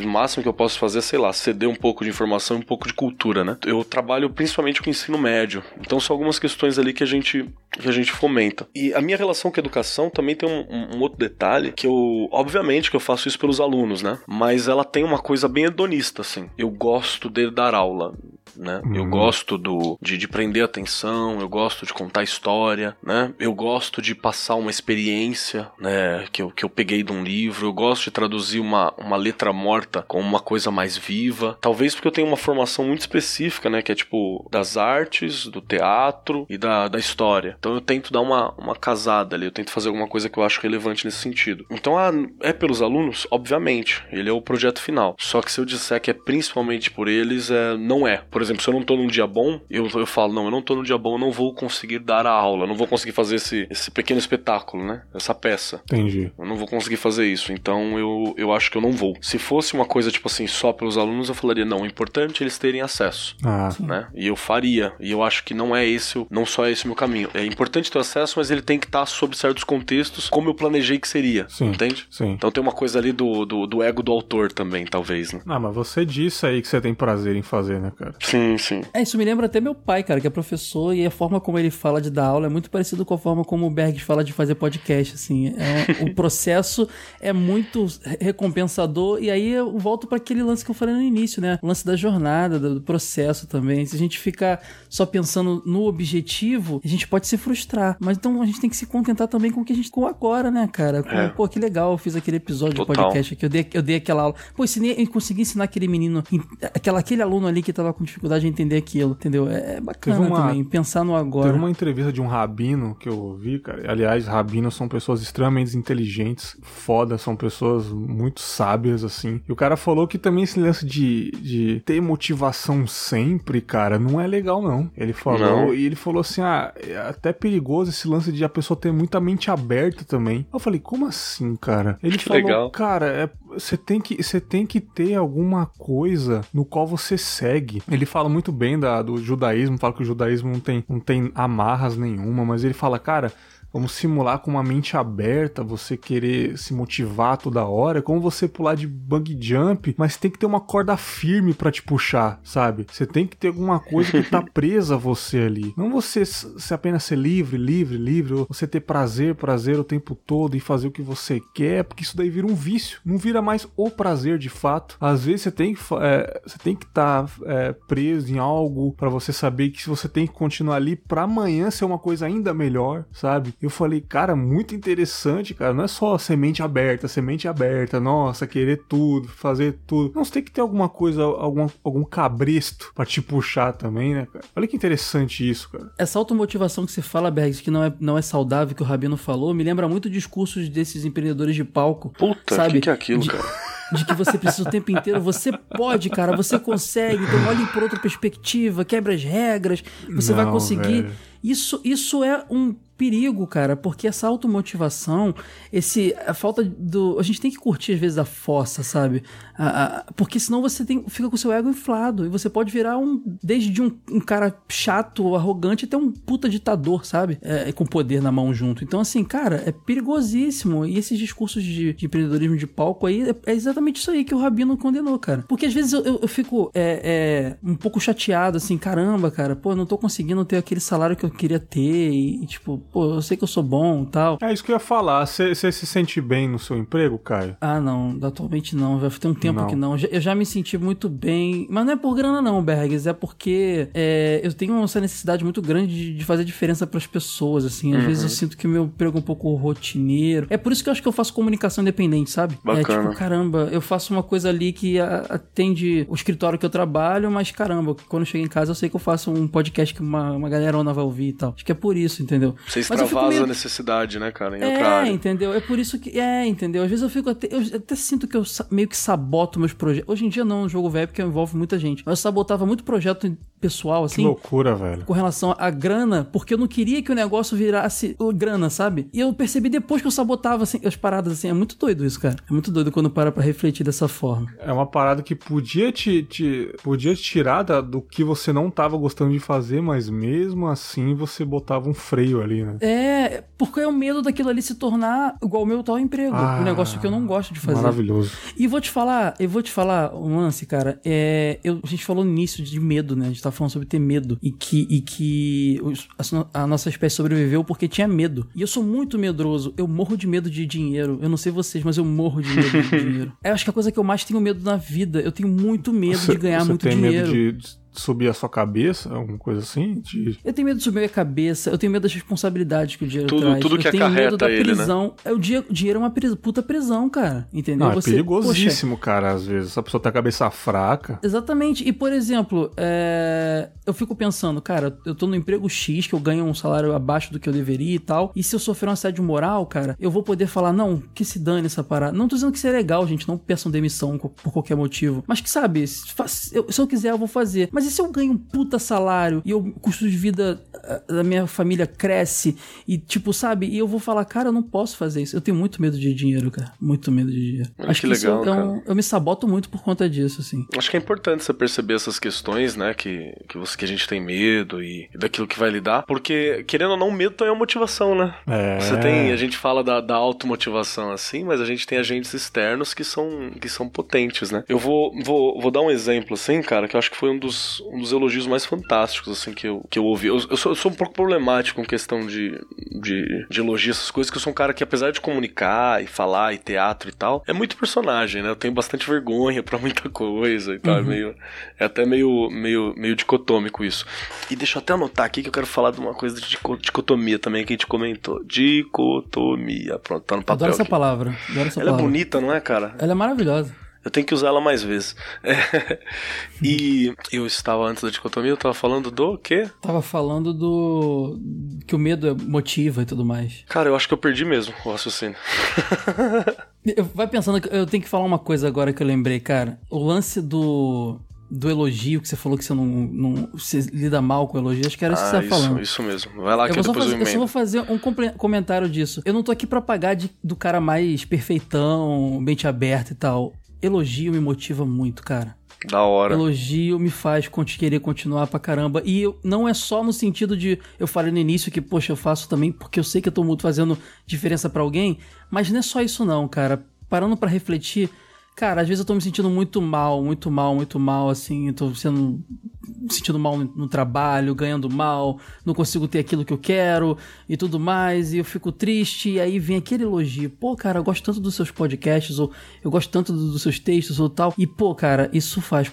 O máximo que eu posso fazer é, sei lá, ceder um pouco de informação e um pouco de cultura, né? Eu trabalho principalmente com ensino médio, então são algumas questões ali que a gente, que a gente fomenta. E a minha relação com a educação também tem um, um, outro detalhe que eu, obviamente, que eu faço isso pelos alunos, né? Mas ela tem uma coisa bem hedonista, assim. Eu gosto de dar aula, né? Uhum. Eu gosto do, de, de prender atenção, eu gosto de contar história, né? Eu gosto de passar uma experiência, né? Que eu, que eu peguei de um livro, eu gosto de traduzir uma, uma letra morta com uma coisa mais viva. Talvez porque eu tenho uma formação muito específica, né? Que é tipo das artes, do teatro e da, da história. Então eu tento dar uma, uma casada ali, eu tento fazer alguma coisa que eu acho relevante nesse sentido. Então, ah, é pelos alunos? Obviamente, ele é o projeto final. Só que se eu disser que é principalmente por eles, é, não é. Por exemplo, se eu não tô num dia bom, eu, eu falo, não, eu não tô num dia bom, eu não vou conseguir dar a aula, eu não vou conseguir fazer esse, esse pequeno espetáculo, né? Essa peça. Entendi. Eu não vou conseguir fazer isso, então eu, eu acho que eu não vou. Se fosse uma coisa, tipo assim, só pelos alunos, eu falaria, não, o importante é eles terem acesso. Ah. Né? E eu faria. E eu acho que não é esse, não só esse o meu caminho. É importante ter acesso, mas ele tem que estar sob certos contextos, como eu planejei que seria. Sim. Entende? Sim. Então tem uma coisa ali do, do, do ego do autor também, talvez, né? Ah, mas você disse aí que você tem prazer em fazer, né, cara? Sim, sim. É, isso me lembra até meu pai, cara, que é professor, e a forma como ele fala de dar aula é muito parecido com a forma como o Berg fala de fazer podcast, assim. É, o processo é muito recompensador, e aí eu volto para aquele lance que eu falei no início, né? O lance da jornada, do processo também. Se a gente ficar só pensando no objetivo, a gente pode se frustrar. Mas então a gente tem que se contentar também com o que a gente com agora, né, cara? Com, é. Pô, que legal, eu fiz aquele episódio Total. de podcast aqui, eu dei, eu dei aquela aula. Pô, ensinei, eu consegui ensinar aquele menino, aquela, aquele aluno ali que tava com dificuldade de entender aquilo, entendeu? É, é bacana uma, também, pensar no agora. Teve uma entrevista de um rabino que eu ouvi, cara. Aliás, rabinos são pessoas extremamente inteligentes, foda, são pessoas muito sábias, assim. E o cara falou que também esse lance de, de ter motivação sempre, cara, não é legal, não. Ele falou, não. e ele falou assim: ah, é até perigoso esse lance de a pessoa ter muita mente aberta também. Eu falei, como assim, cara? Ele que falou, legal. cara, é, você tem que você tem que ter alguma coisa no qual você segue. Ele fala muito bem da, do judaísmo, fala que o judaísmo não tem, não tem amarras nenhuma, mas ele fala, cara, Vamos simular com uma mente aberta, você querer se motivar toda hora. É como você pular de bug jump, mas tem que ter uma corda firme para te puxar, sabe? Você tem que ter alguma coisa que tá presa a você ali. Não você se apenas ser livre, livre, livre, ou você ter prazer, prazer o tempo todo e fazer o que você quer, porque isso daí vira um vício. Não vira mais o prazer de fato. Às vezes você tem que é, você tem que estar tá, é, preso em algo para você saber que você tem que continuar ali para amanhã ser uma coisa ainda melhor, sabe? Eu falei, cara, muito interessante, cara. Não é só semente aberta, semente aberta, nossa, querer tudo, fazer tudo. Não, você tem que ter alguma coisa, algum, algum cabresto pra te puxar também, né, cara? Olha que interessante isso, cara. Essa automotivação que você fala, Bergs, que não é, não é saudável, que o Rabino falou, me lembra muito discursos desses empreendedores de palco. Puta, sabe? que, que é aquilo, de... cara? de que você precisa o tempo inteiro. Você pode, cara, você consegue. Então olhe por outra perspectiva, quebra as regras, você Não, vai conseguir. Velho. Isso, isso é um perigo, cara, porque essa automotivação, esse a falta do, a gente tem que curtir às vezes a força, sabe? A, a, porque senão você tem, fica com o seu ego inflado e você pode virar um desde um, um cara chato, arrogante até um puta ditador, sabe? É, com poder na mão junto. Então assim, cara, é perigosíssimo e esses discursos de, de empreendedorismo de palco aí é, é, exatamente isso aí que o Rabino condenou, cara. Porque às vezes eu, eu, eu fico é, é, um pouco chateado, assim, caramba, cara, pô, não tô conseguindo ter aquele salário que eu queria ter e, tipo, pô, eu sei que eu sou bom tal. É isso que eu ia falar. Você se sente bem no seu emprego, Caio? Ah, não, atualmente não. Já tem um tempo não. que não. Eu já me senti muito bem. Mas não é por grana, não, Bergs. É porque é, eu tenho essa necessidade muito grande de, fazer diferença para as pessoas, assim. Às uhum. vezes eu sinto que o meu emprego é um pouco rotineiro. É por isso que eu acho que eu faço comunicação independente, sabe? Bacana. É tipo, caramba, eu faço uma coisa ali que atende o escritório que eu trabalho, mas caramba, quando eu chego em casa eu sei que eu faço um podcast que uma, uma galerona vai ouvir e tal. Acho que é por isso, entendeu? Você extravasa meio... a necessidade, né, cara, em é, área. entendeu? É por isso que... É, entendeu? Às vezes eu fico até... Eu até sinto que eu meio que saboto meus projetos. Hoje em dia não, no jogo velho, porque envolve muita gente. Mas eu sabotava muito projeto pessoal, assim. Que loucura, velho. Com relação à grana, porque eu não queria que o negócio virasse grana, sabe? E eu percebi depois que eu sabotava assim, as paradas, assim. É muito doido isso, cara. É muito doido quando para pra refletir dessa forma. É uma parada que podia te, te podia te tirar da, do que você não tava gostando de fazer, mas mesmo assim você botava um freio ali, né? É, porque é o medo daquilo ali se tornar igual o meu tal emprego. Ah, um negócio que eu não gosto de fazer. Maravilhoso. E vou te falar, eu vou te falar um lance, cara. É, eu, a gente falou no início de medo, né? A gente tá falando sobre ter medo. E que, e que a, a nossa espécie sobreviveu porque tinha medo. E eu sou muito medroso. Eu morro de medo de dinheiro. Eu não sei vocês, mas eu morro de medo de dinheiro. Eu acho que a coisa que eu mais tenho medo na vida, eu tenho muito medo você, de ganhar muito dinheiro. Medo de subir a sua cabeça, alguma coisa assim? De... Eu tenho medo de subir a cabeça, eu tenho medo das responsabilidades que o dinheiro tudo, traz. Tudo que eu tenho medo da ele, prisão. Né? É, o, dia, o dinheiro é uma pris, puta prisão, cara. Entendeu? Não, é Você, perigosíssimo, poxa, cara, às vezes. Essa pessoa tem a cabeça fraca. Exatamente. E, por exemplo, é... eu fico pensando, cara, eu tô no emprego X, que eu ganho um salário abaixo do que eu deveria e tal. E se eu sofrer um assédio moral, cara, eu vou poder falar, não, que se dane essa parada. Não tô dizendo que isso é legal, gente. Não peçam demissão por qualquer motivo. Mas que, sabe, se eu quiser, eu vou fazer. Mas e se eu ganho um puta salário e o custo de vida eh, da minha família cresce e, tipo, sabe? E eu vou falar, cara, eu não posso fazer isso. Eu tenho muito medo de dinheiro, cara. Muito medo de dinheiro. Acho que, que legal, eu, eu, eu, me saboto muito por conta disso, assim. Acho que é importante você perceber essas questões, né? Que, que, você, que a gente tem medo e, e daquilo que vai lidar. Porque, querendo ou não, medo também é uma motivação, né? É. Você tem, a gente fala da, da automotivação assim, mas a gente tem agentes externos que são, que são potentes, né? Eu vou, vou, vou dar um exemplo, assim, cara, que eu acho que foi um dos, um dos elogios mais fantásticos, assim, que eu, que eu ouvi. Eu, eu, sou, eu sou um pouco problemático com questão de, de, de elogio, essas coisas, que eu sou um cara que, apesar de comunicar e falar e teatro e tal, é muito personagem, né? Eu tenho bastante vergonha para muita coisa e tal. É uhum. É, meio, é até meio, meio, meio dicotômico isso. E deixa eu até anotar aqui que eu quero falar de uma coisa de dicotomia também que a gente comentou. Dicotomia. Pronto, tá no papel. Adoro essa aqui. palavra. Adoro essa Ela palavra. é bonita, não é, cara? Ela é maravilhosa. Eu tenho que usar ela mais vezes. É. E eu estava antes da dicotomia, eu estava falando do quê? Tava falando do. que o medo motiva e tudo mais. Cara, eu acho que eu perdi mesmo o raciocínio. Vai pensando que eu tenho que falar uma coisa agora que eu lembrei, cara. O lance do do elogio que você falou que você não, não você lida mal com elogio, acho que era isso ah, que você estava falando. Isso mesmo. Vai lá eu que depois fazer, eu Eu só vou fazer um comentário disso. Eu não tô aqui para pagar de, do cara mais perfeitão, mente aberta e tal. Elogio me motiva muito, cara. Da hora. Elogio me faz querer continuar pra caramba. E eu, não é só no sentido de. Eu falei no início que, poxa, eu faço também porque eu sei que eu tô muito fazendo diferença para alguém. Mas não é só isso, não, cara. Parando para refletir, Cara, às vezes eu tô me sentindo muito mal, muito mal, muito mal, assim, eu tô sendo me sentindo mal no, trabalho, ganhando mal, não consigo ter aquilo que eu quero e tudo mais, e eu fico triste, e aí vem aquele elogio. Pô, cara, eu gosto tanto dos seus podcasts, ou eu gosto tanto dos seus textos, ou tal. E, pô, cara, isso faz,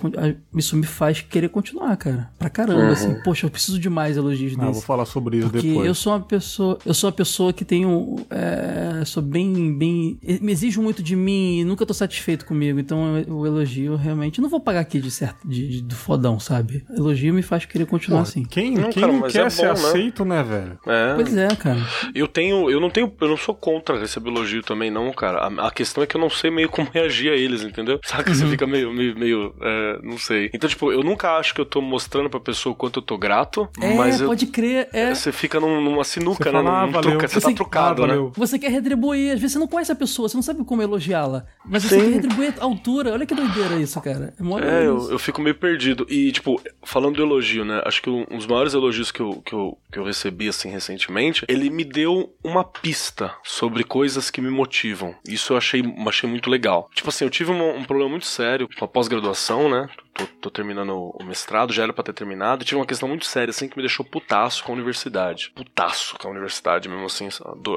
isso me faz querer continuar, cara. Pra caramba, uhum. assim. Poxa, eu preciso de mais elogios ah, vou falar sobre isso porque depois. eu sou uma pessoa, eu sou uma pessoa que tenho, é, sou bem, bem, me exijo muito de mim e nunca tô satisfeito comigo, então o elogio realmente. Não vou pagar aqui de certo, de, de do fodão, sabe? Elogio elogio me faz querer continuar assim. Quem Não, quem cara, não quer é ser bom, né? aceito, né, velho? É. Pois é, cara. Eu tenho, eu não tenho, eu não sou contra receber elogio também, não, cara. A, a questão é que eu não sei meio como reagir a eles, entendeu? Saca? Você fica meio, meio, meio é, não sei. Então, tipo, eu nunca acho que eu tô mostrando pra pessoa o quanto eu tô grato, É, mas eu, pode crer, é. você fica num- numa sinuca, Você né? fala, ah, Num valeu. truca, você, Você- tá trucado, Ah, né? Você quer retribuir, às vezes você não conhece a pessoa, você não sabe como elogiá-la. Mas você Sim. quer retribuir a altura. Olha que doideira isso, cara. É, É, eu, eu fico meio perdido. E, tipo, falando do elogio, né? Acho que um dos maiores elogios que eu, que, eu, que eu recebi, assim, recentemente, ele me deu uma pista sobre coisas que me motivam. Isso eu achei, achei muito legal. Tipo assim, eu tive um, um problema muito sério com a pós-graduação, né? Tô, tô terminando o mestrado, já era pra ter terminado. Tive uma questão muito séria, assim, que me deixou putaço com a universidade. Putaço com a universidade, mesmo assim,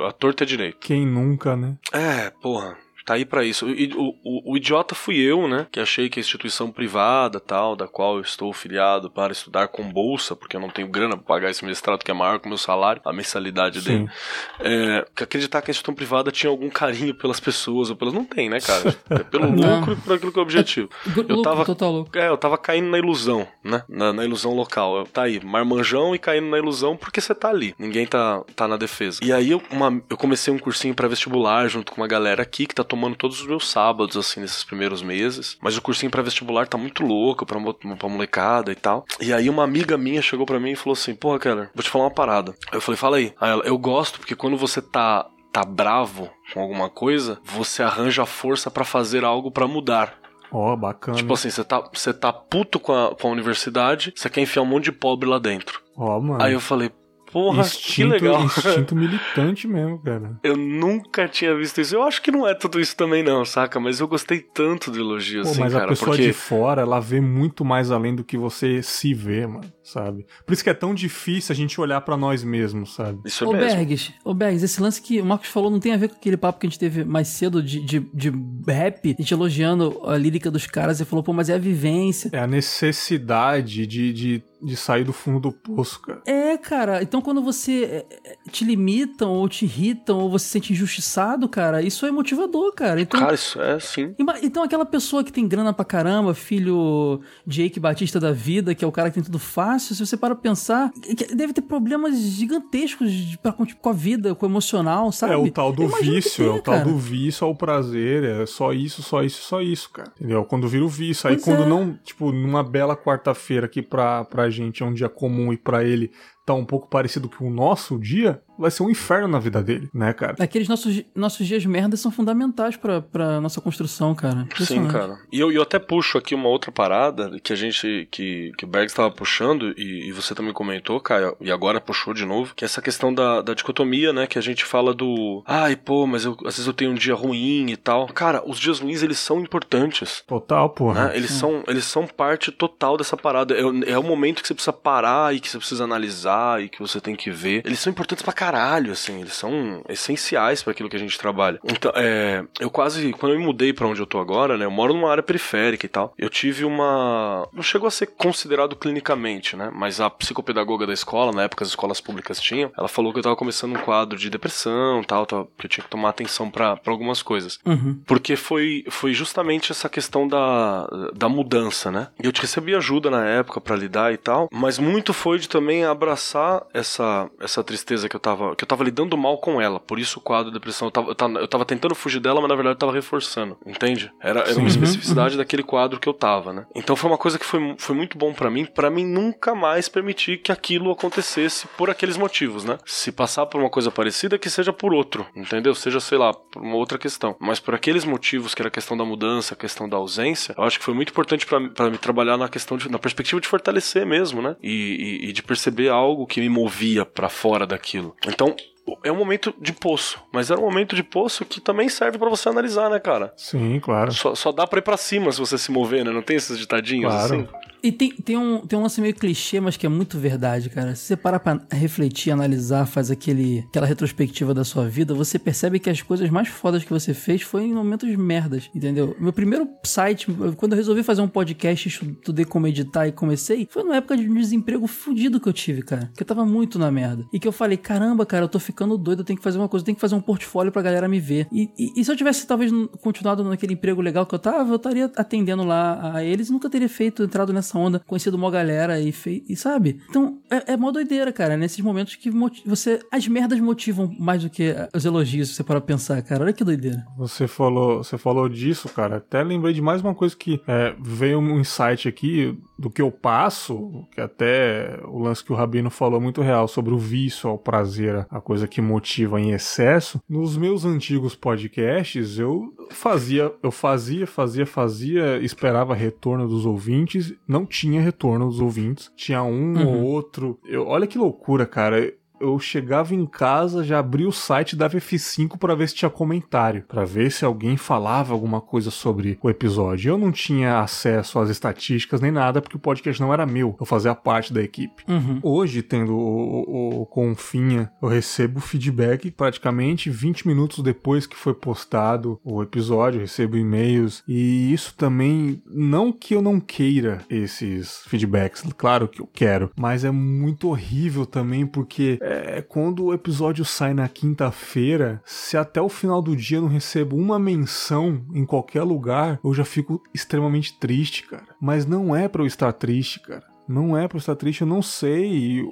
a torta é direito. Quem nunca, né? É, porra. Tá aí pra isso. O, o- o idiota fui eu, né? Que achei que a instituição privada, tal, da qual eu estou filiado para estudar com bolsa, porque eu não tenho grana pra pagar esse mestrado que é maior que o meu salário, a mensalidade Sim. dele. É, que acreditar que a instituição privada tinha algum carinho pelas pessoas ou pelas. Não tem, né, cara? É pelo lucro e por aquilo que é o objetivo. Eu tava- total louco. É, eu tava caindo na ilusão, né? Na, na ilusão local. Eu, tá aí, marmanjão e caindo na ilusão porque você tá ali. Ninguém tá, tá na defesa. E aí eu, uma- eu comecei um cursinho pré-vestibular junto com uma galera aqui que tá tomando todos os meus sábados, assim, nesses primeiros meses. Mas o cursinho pré-vestibular tá muito louco pra, pra molecada e tal. E aí uma amiga minha chegou pra mim e falou assim: Porra, Keller, vou te falar uma parada. Eu falei, fala aí. Aí ela, eu gosto porque quando você tá. Tá bravo com alguma coisa, você arranja força pra fazer algo pra mudar. Ó, bacana. Tipo assim, você tá, você tá puto com a, com a universidade, você quer enfiar um monte de pobre lá dentro. Ó, mano. Aí eu falei, porra, instinto, que legal. instinto militante mesmo, cara. Eu nunca tinha visto isso. Eu acho que não é tudo isso também, não, saca? Mas eu gostei tanto do elogio, Pô, assim, mas cara. a pessoa porque. de fora, ela vê muito mais além do que você se vê, mano, sabe? Por isso que é tão difícil a gente olhar pra nós mesmos, sabe? Isso é Ô mesmo. Bergs, ô Bergs, esse lance que o Marcos falou não tem a ver com aquele papo que a gente teve mais cedo de, de, de rap, a gente elogiando a lírica dos caras e falou, pô, mas é a vivência. É a necessidade de, de, de sair do fundo do poço, cara. É, cara, então quando você é, é, te limitam ou te irritam ou você se sente injustiçado, cara, isso é motivador, cara. Então, Cara, isso é sim. Então, aquela pessoa que tem grana pra caramba, filho Jake Batista da vida, que é o cara que tem tudo fácil, se você para pra pensar, que deve ter problemas gigantescos de- pra, com, tipo, com a vida, com o emocional, sabe? É o tal do vício, é tenha, o tal cara. do vício ao prazer, é só isso, só isso, só isso, cara. Entendeu? Quando vira o vício. Aí Pois quando é. não, tipo, numa bela quarta-feira que pra, pra gente é um dia comum e pra ele tá um pouco parecido com o nosso dia, vai ser um inferno na vida dele, né, cara? Aqueles nossos, nossos dias merda são fundamentais pra, pra nossa construção, cara. Sim, cara. E eu, eu até puxo aqui uma outra parada que a gente. que, que o Berg estava puxando, e, e você também comentou, Caio, e agora puxou de novo, que é essa questão da, da dicotomia, né? Que a gente fala do. Ai, pô, mas eu, às vezes eu tenho um dia ruim e tal. Cara, os dias ruins, eles são importantes. Total, porra. Né? Eles, são, eles são parte total dessa parada. É, é o momento que você precisa parar e que você precisa analisar e que você tem que ver. Eles são importantes pra caralho, assim. Eles são essenciais pra aquilo que a gente trabalha. Então, é, eu quase, quando eu me mudei pra onde eu tô agora, né? Eu moro numa área periférica e tal. Eu tive uma. Não chegou a ser considerado clinicamente, né? Mas a psicopedagoga da escola, na época as escolas públicas tinham, ela falou que eu tava começando um quadro de depressão e tal, tal, que eu tinha que tomar atenção pra algumas coisas. Uhum. Porque foi, foi justamente essa questão da, da mudança, né? E eu recebi ajuda na época pra lidar e tal, mas muito foi de também abraçar essa, essa tristeza que eu tava que eu tava lidando mal com ela. Por isso o quadro de depressão, eu tava, eu tava, eu tava tentando fugir dela, mas na verdade eu tava reforçando, entende? Era, era uma Sim. especificidade daquele quadro que eu tava, né? Então foi uma coisa que foi, foi muito bom pra mim, pra mim nunca mais permitir que aquilo acontecesse por aqueles motivos, né? Se passar por uma coisa parecida, que seja por outro, entendeu? Seja, sei lá, por uma outra questão. Mas por aqueles motivos, que era a questão da mudança, a questão da ausência, eu acho que foi muito importante pra pra me trabalhar na questão de, na perspectiva de fortalecer mesmo, né? E, e- e de perceber algo que me movia pra fora daquilo. Então, é um momento de poço, mas era um momento de poço que também serve pra você analisar, né, cara? Sim, claro. Só, só dá pra ir pra cima se você se mover, né? Não tem esses ditadinhos Claro. assim? E tem, tem, um, tem um lance meio clichê, mas que é muito verdade, cara. Se você parar pra refletir, analisar, faz aquele, aquela retrospectiva da sua vida, você percebe que as coisas mais fodas que você fez foi em momentos merdas, entendeu? Meu primeiro site, quando eu resolvi fazer um podcast, estudei como editar e comecei, foi numa época de um desemprego fudido que eu tive, cara. Que eu tava muito na merda. E que eu falei, caramba, cara, eu tô ficando doido, eu tenho que fazer uma coisa, eu tenho que fazer um portfólio pra galera me ver. E, e- e se eu tivesse, talvez, continuado naquele emprego legal que eu tava, eu estaria atendendo lá a eles e nunca teria feito, entrado nessa nessa onda, conhecido uma galera e, e sabe? Então, é, é mó doideira, cara. Nesses momentos que você. As merdas motivam mais do que os elogios, você para pensar, cara. Olha que doideira. Você falou, você falou disso, cara. Até lembrei de mais uma coisa que é, veio um insight aqui do que eu passo, que até o lance que o Rabino falou muito real sobre o vício ao prazer, a coisa que motiva em excesso. Nos meus antigos podcasts, eu fazia, eu fazia, fazia, fazia, esperava retorno dos ouvintes, não tinha retorno dos ouvintes, tinha um uhum. ou outro. Eu, olha que loucura, cara eu chegava em casa, já abria o site da F5 para ver se tinha comentário, para ver se alguém falava alguma coisa sobre o episódio. Eu não tinha acesso às estatísticas nem nada, porque o podcast não era meu, eu fazia parte da equipe. Uhum. Hoje, tendo o, o, o Confinha, eu recebo feedback praticamente 20 minutos depois que foi postado o episódio, recebo e-mails, e isso também, não que eu não queira esses feedbacks, claro que eu quero, mas é muito horrível também porque é, quando o episódio sai na quinta-feira, se até o final do dia eu não recebo uma menção em qualquer lugar, eu já fico extremamente triste, cara. Mas não é para eu estar triste, cara. Não é pra eu estar triste, eu não sei.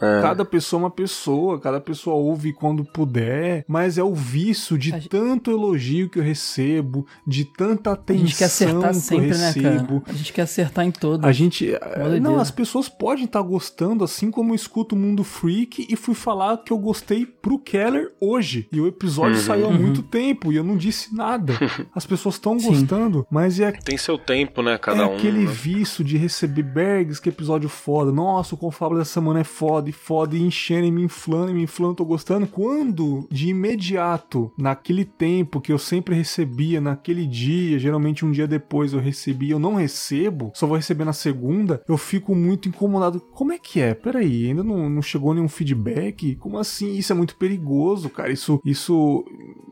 É. Cada pessoa é uma pessoa, cada pessoa ouve quando puder, mas é o vício de gente... tanto elogio que eu recebo, de tanta atenção a gente quer acertar sempre, que eu recebo. Né, cara? A gente quer acertar em todos. A gente. É, não, as pessoas podem estar gostando, assim como eu escuto o Mundo Freak e fui falar que eu gostei pro Keller hoje. E o episódio uhum. saiu há uhum. muito tempo e eu não disse nada. As pessoas estão gostando, mas é. Tem seu tempo, né, cada é um. aquele né? vício de receber bags, que episódio foda. Nossa, o Confábulo dessa semana é foda e foda, e enchendo, e me inflando, e me inflando, tô gostando. Quando, de imediato, naquele tempo que eu sempre recebia, naquele dia, geralmente um dia depois eu recebia, eu não recebo, só vou receber na segunda, eu fico muito incomodado. Como é que é? Peraí, ainda não, não chegou nenhum feedback? Como assim? Isso é muito perigoso, cara. Isso, isso,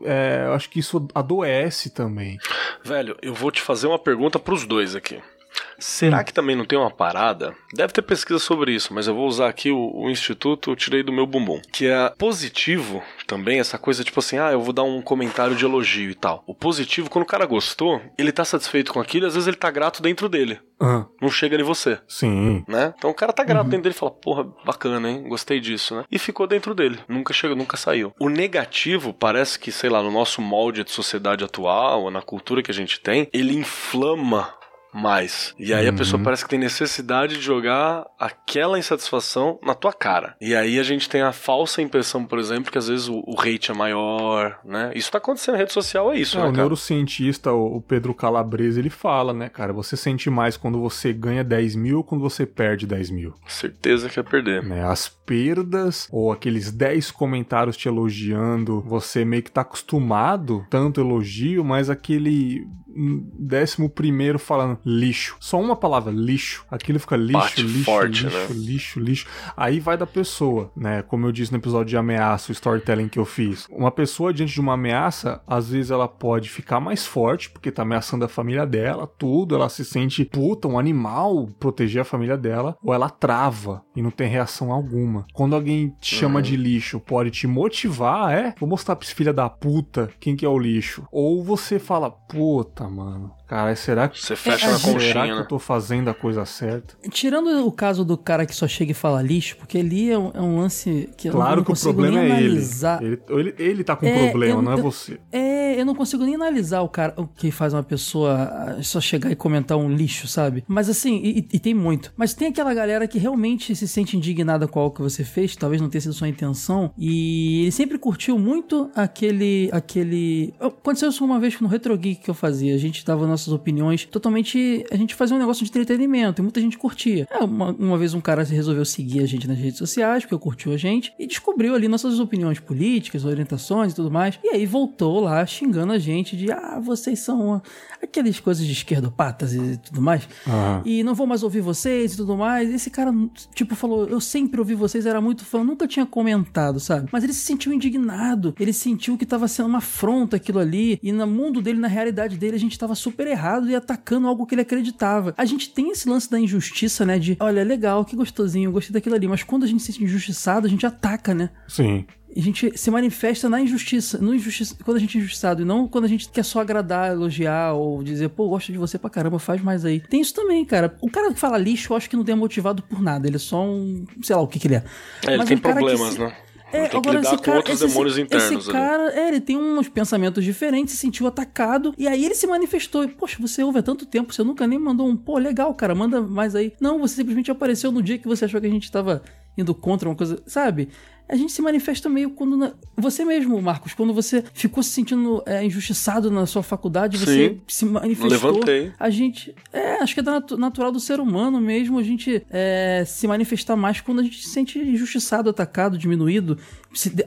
é, eu acho que isso adoece também. Velho, eu vou te fazer uma pergunta pros dois aqui. Será hum. que também não tem uma parada? Deve ter pesquisa sobre isso, mas eu vou usar aqui o, o, instituto, eu tirei do meu bumbum. Que é positivo também, essa coisa tipo assim, ah, eu vou dar um comentário de elogio e tal. O positivo, quando o cara gostou, ele tá satisfeito com aquilo, às vezes ele tá grato dentro dele. Uhum. Não chega em você. Sim. Né? Então o cara tá grato uhum. dentro dele e fala, porra, bacana, hein? Gostei disso, né? E ficou dentro dele. Nunca chegou, nunca saiu. O negativo parece que, sei lá, no nosso molde de sociedade atual, ou na cultura que a gente tem, ele inflama mais. E aí uhum. a pessoa parece que tem necessidade de jogar aquela insatisfação na tua cara. E aí a gente tem a falsa impressão, por exemplo, que às vezes o, o hate é maior, né? Isso tá acontecendo na rede social, é isso, é, né, O neurocientista, o Pedro Calabrese, ele fala, né, cara? Você sente mais quando você ganha 10 mil ou quando você perde 10 mil. Certeza que é perder. Né? As perdas ou aqueles 10 comentários te elogiando, você meio que tá acostumado, tanto elogio, mas aquele décimo primeiro falando lixo. Só uma palavra, lixo. Aquilo fica lixo, Bate lixo, forte, lixo, né? lixo, lixo. Aí vai da pessoa, né? Como eu disse no episódio de ameaça, o storytelling que eu fiz. Uma pessoa diante de uma ameaça, às vezes ela pode ficar mais forte, porque tá ameaçando a família dela, tudo. Ela se sente puta, um animal, proteger a família dela. Ou ela trava e não tem reação alguma. Quando alguém te chama uhum. de lixo, pode te motivar, é? Vou mostrar pra esse filho da puta quem que é o lixo. Ou você fala, puta, Puta, mano. Cara, será que. Você fecha é, na conchinha. Será que né? eu tô fazendo a coisa certa? Tirando o caso do cara que só chega e fala lixo, porque ali é um, é um lance que claro eu não que o problema é analisar. ele. Ele, ele. ele tá com é, problema, eu, não é você. É, eu não consigo nem analisar o cara, o que faz uma pessoa ah, só chegar e comentar um lixo, sabe? Mas assim, e, e tem muito. Mas tem aquela galera que realmente se sente indignada com algo que você fez, talvez não tenha sido sua intenção, e ele sempre curtiu muito aquele. aquele. Aconteceu isso uma vez no Retro Geek que eu fazia. A gente dava nossas opiniões totalmente. A gente fazia um negócio de entretenimento e muita gente curtia. É, uma, uma vez um cara resolveu seguir a gente nas redes sociais, porque curtiu a gente, e descobriu ali nossas opiniões políticas, orientações e tudo mais. E aí voltou lá xingando a gente de ah, vocês são aquelas coisas de esquerdopatas e tudo mais. E não vou mais ouvir vocês e tudo mais. Esse cara, tipo, falou: Eu sempre ouvi vocês, era muito fã, nunca tinha comentado, sabe? Mas ele se sentiu indignado, ele sentiu que tava sendo uma afronta aquilo ali, e no mundo dele, na realidade dele, a gente tava super errado e atacando algo que ele acreditava. A gente tem esse lance da injustiça, né? De olha, legal, que gostosinho, gostei daquilo ali, mas quando a gente se sente injustiçado, a gente ataca, né? Sim. a gente se manifesta na injustiça, no injustiça, quando a gente é injustiçado, e não quando a gente quer só agradar, elogiar ou dizer, pô, gosto de você pra caramba, faz mais aí. Tem isso também, cara. O cara que fala lixo, eu acho que não tem motivado por nada. Ele é só um. sei lá o que, que ele é. É, ele tem um problemas, né? É, tem agora, que lidar com cara, outros esse, demônios internos esse cara, é, ele tem uns pensamentos diferentes, se sentiu atacado, e aí ele se manifestou. Poxa, você ouve há tanto tempo, você nunca nem mandou um, pô, legal, cara, manda mais aí. Não, você simplesmente apareceu no dia que você achou que a gente tava indo contra uma coisa, sabe? a gente se manifesta meio quando. Na... Você mesmo, Marcos, quando você ficou se sentindo é, injustiçado na sua faculdade, Sim, você se manifestou. Levantei. A gente. É, acho que é nat natural do ser humano mesmo a gente é, se manifestar mais quando a gente se sente injustiçado, atacado, diminuído.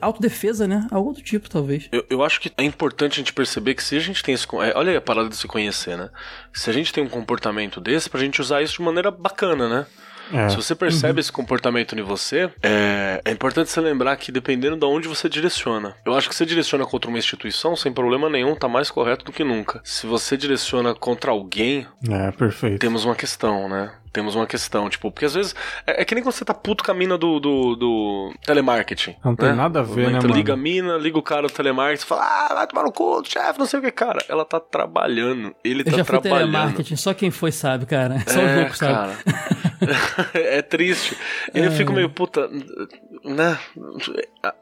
Autodefesa, né? Algo do tipo, talvez. Eu, eu acho que é importante a gente perceber que se a gente tem esse. É, olha aí a parada de se conhecer, né? Se a gente tem um comportamento desse, pra gente usar isso de maneira bacana, né? É. Se você percebe uhum. esse comportamento em você, é, é importante você lembrar que dependendo de onde você direciona. Eu acho que você direciona contra uma instituição, sem problema nenhum, tá mais correto do que nunca. Se você direciona contra alguém, é, perfeito. temos uma questão, né? Temos uma questão, tipo, porque às vezes é, é, que nem quando você tá puto com a mina do, do, do telemarketing. Não né? tem nada a ver, né, mano? Liga a mina, liga o cara do telemarketing, fala, ah, vai tomar no cu, chefe, não sei o que, cara. Ela tá trabalhando, ele Eu tá já trabalhando. telemarketing, só quem foi sabe, cara. Só é, os loucos sabe. é triste. E é. eu fico meio, puta, né?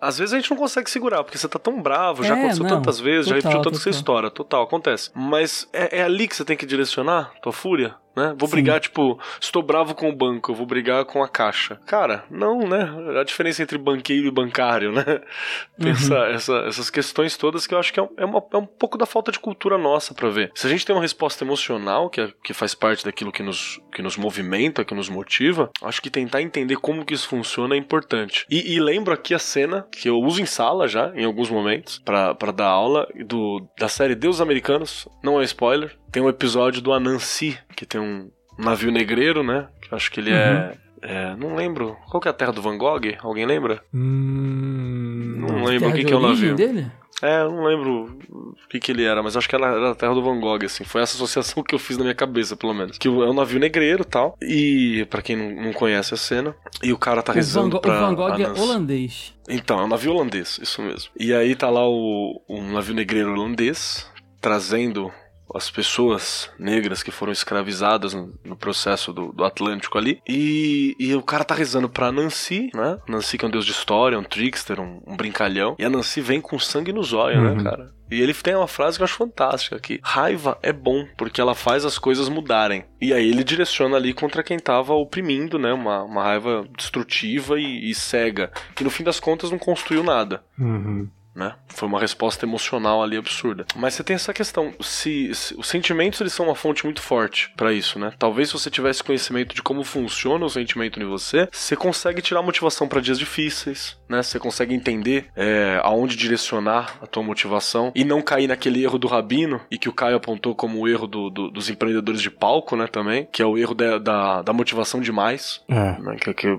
Às vezes a gente não consegue segurar, porque você tá tão bravo, já é, aconteceu não, tantas vezes, total, já repetiu tanto essa história, total, acontece. Mas é, é ali que você tem que direcionar tua fúria? né? Vou Sim. brigar, tipo, estou bravo com o banco, vou brigar com a caixa. Cara, não, né? A diferença entre banqueiro e bancário, né? Tem uhum. essa, essa, essas questões todas que eu acho que é, é, uma, é um pouco da falta de cultura nossa para ver. Se a gente tem uma resposta emocional, que, é, que faz parte daquilo que nos, que nos movimenta, que nos motiva, acho que tentar entender como que isso funciona é importante. E, e lembro aqui a cena que eu uso em sala já, em alguns momentos, para dar aula do, da série Deus Americanos, não é spoiler, tem um episódio do Anansi, que tem um navio negreiro, né? Que eu acho que ele é, uhum. é, é, Não lembro. Qual que é a terra do Van Gogh? Alguém lembra? Hum, não lembro o que, que é o navio. dele? É, eu não lembro o que, que ele era, mas acho que era, era a terra do Van Gogh, assim. Foi essa associação que eu fiz na minha cabeça, pelo menos. Que é um navio negreiro e tal. E, para quem não, não, conhece a cena, e o cara tá o rezando Van pra... O Van Gogh é holandês. Então, é um navio holandês, isso mesmo. E aí tá lá o, um navio negreiro holandês, trazendo as pessoas negras que foram escravizadas no, no processo do, do, Atlântico ali. E, e, o cara tá rezando pra Nancy, né? Nancy que é um deus de história, um trickster, um, um brincalhão. E a Nancy vem com sangue nos olhos, né, uhum. né, cara? E ele tem uma frase que eu acho fantástica aqui. Raiva é bom, porque ela faz as coisas mudarem. E aí ele direciona ali contra quem tava oprimindo, né? Uma, uma raiva destrutiva e, e cega. Que no fim das contas não construiu nada. Uhum né? Foi uma resposta emocional ali absurda. Mas você tem essa questão, se, se os sentimentos eles são uma fonte muito forte para isso, né? Talvez se você tivesse conhecimento de como funciona o sentimento em você, você consegue tirar motivação para dias difíceis, né? Você consegue entender é, aonde direcionar a tua motivação e não cair naquele erro do rabino e que o Caio apontou como o erro do, do, dos empreendedores de palco, né? Também, que é o erro da, da, da motivação demais, é. né? que, que,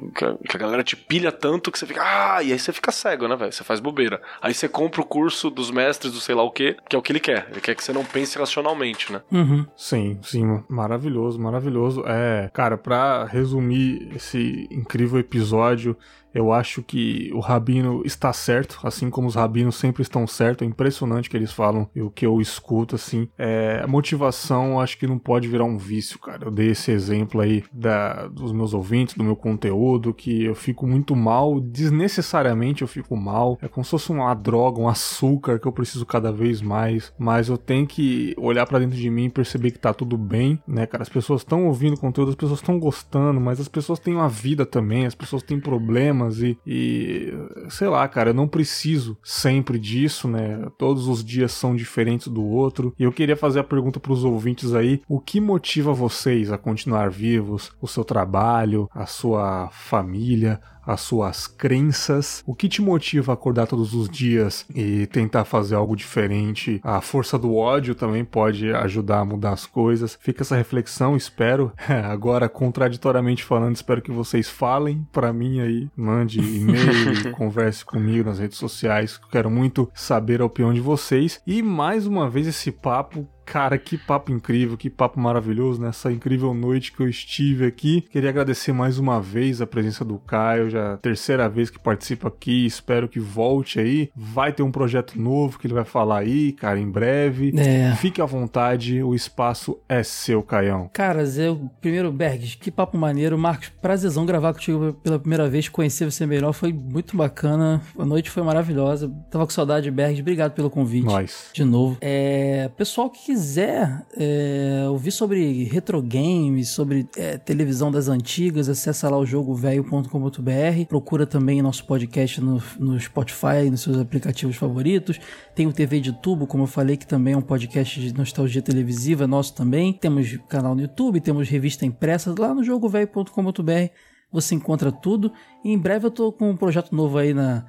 que, a galera te pilha tanto que você fica, ah, e aí você fica cego, né, velho? Você faz bobeira. Aí você você compra o curso dos mestres do sei lá o que, que é o que ele quer. Ele quer que você não pense racionalmente, né? Uhum. Sim, sim. Maravilhoso, maravilhoso. É, cara, pra resumir esse incrível episódio, eu acho que o Rabino está certo, assim como os rabinos sempre estão certos. É impressionante que eles falam e o que eu escuto, assim. É, a motivação acho que não pode virar um vício, cara. Eu dei esse exemplo aí da, dos meus ouvintes, do meu conteúdo, que eu fico muito mal, desnecessariamente eu fico mal. É como se fosse uma droga, um açúcar que eu preciso cada vez mais. Mas eu tenho que olhar para dentro de mim e perceber que tá tudo bem, né, cara? As pessoas estão ouvindo conteúdo, as pessoas estão gostando, mas as pessoas têm uma vida também, as pessoas têm problemas problemas e, e sei lá, cara, eu não preciso sempre disso, né? Todos os dias são diferentes do outro. E eu queria fazer a pergunta para os ouvintes aí: o que motiva vocês a continuar vivos? O seu trabalho, a sua família, as suas crenças, o que te motiva a acordar todos os dias e tentar fazer algo diferente. A força do ódio também pode ajudar a mudar as coisas. Fica essa reflexão, espero. Agora, contraditoriamente falando, espero que vocês falem para mim aí, mande e-mail, converse comigo nas redes sociais. Quero muito saber a opinião de vocês. E mais uma vez esse papo Cara, que papo incrível, que papo maravilhoso nessa incrível noite que eu estive aqui. Queria agradecer mais uma vez a presença do Caio, já é terceira vez que participa aqui. Espero que volte aí. Vai ter um projeto novo que ele vai falar aí, cara, em breve. É. Fique à vontade, o espaço é seu, Caião. Caras, eu, primeiro, Bergs, que papo maneiro. Marcos, prazerzão gravar contigo pela primeira vez, conhecer você melhor, foi muito bacana. A noite foi maravilhosa. Tava com saudade, Bergs. Obrigado pelo convite. Nós. De novo. É, pessoal que quiser é, ouvir sobre retro games, sobre é, televisão das antigas, acessa lá o jogovelho.com.br. Procura também nosso podcast no, no Spotify, nos seus aplicativos favoritos. Tem o TV de Tubo, como eu falei, que também é um podcast de nostalgia televisiva nosso também. Temos canal no YouTube, temos revista impressa lá no jogovelho.com.br. Você encontra tudo. E em breve eu tô com um projeto novo aí na,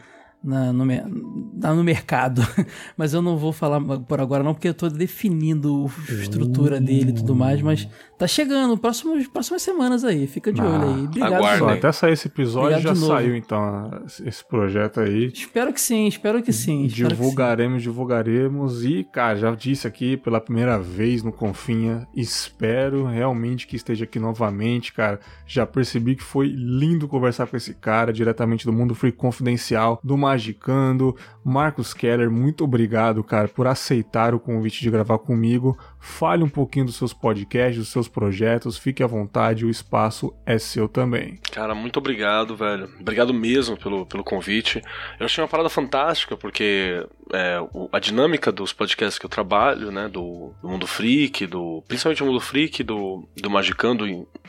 na, no, na- no mercado. Mas eu não vou falar por agora, não, porque eu tô definindo a estrutura dele e tudo mais. Mas tá chegando, próximos, próximas semanas aí. Fica de Ah, olho aí. Obrigado, aguardem. Até sair esse episódio Obrigado já saiu então esse projeto aí. Espero que sim, espero que sim. espero que sim. Divulgaremos, divulgaremos. E, cara, já disse aqui pela primeira vez no Confinha. Espero realmente que esteja aqui novamente, cara. Já percebi que foi lindo conversar com esse cara, diretamente do Mundo Free Confidencial, do Magicando. Marcos Keller, muito obrigado, cara, por aceitar o convite de gravar comigo. Fale um pouquinho dos seus podcasts, dos seus projetos. Fique à vontade, o espaço é seu também. Cara, muito obrigado, velho. Obrigado mesmo pelo, pelo convite. Eu achei uma parada fantástica, porque é, a dinâmica dos podcasts que eu trabalho, né, do, do Mundo Freak, do, principalmente o Mundo Freak, do, do Magicando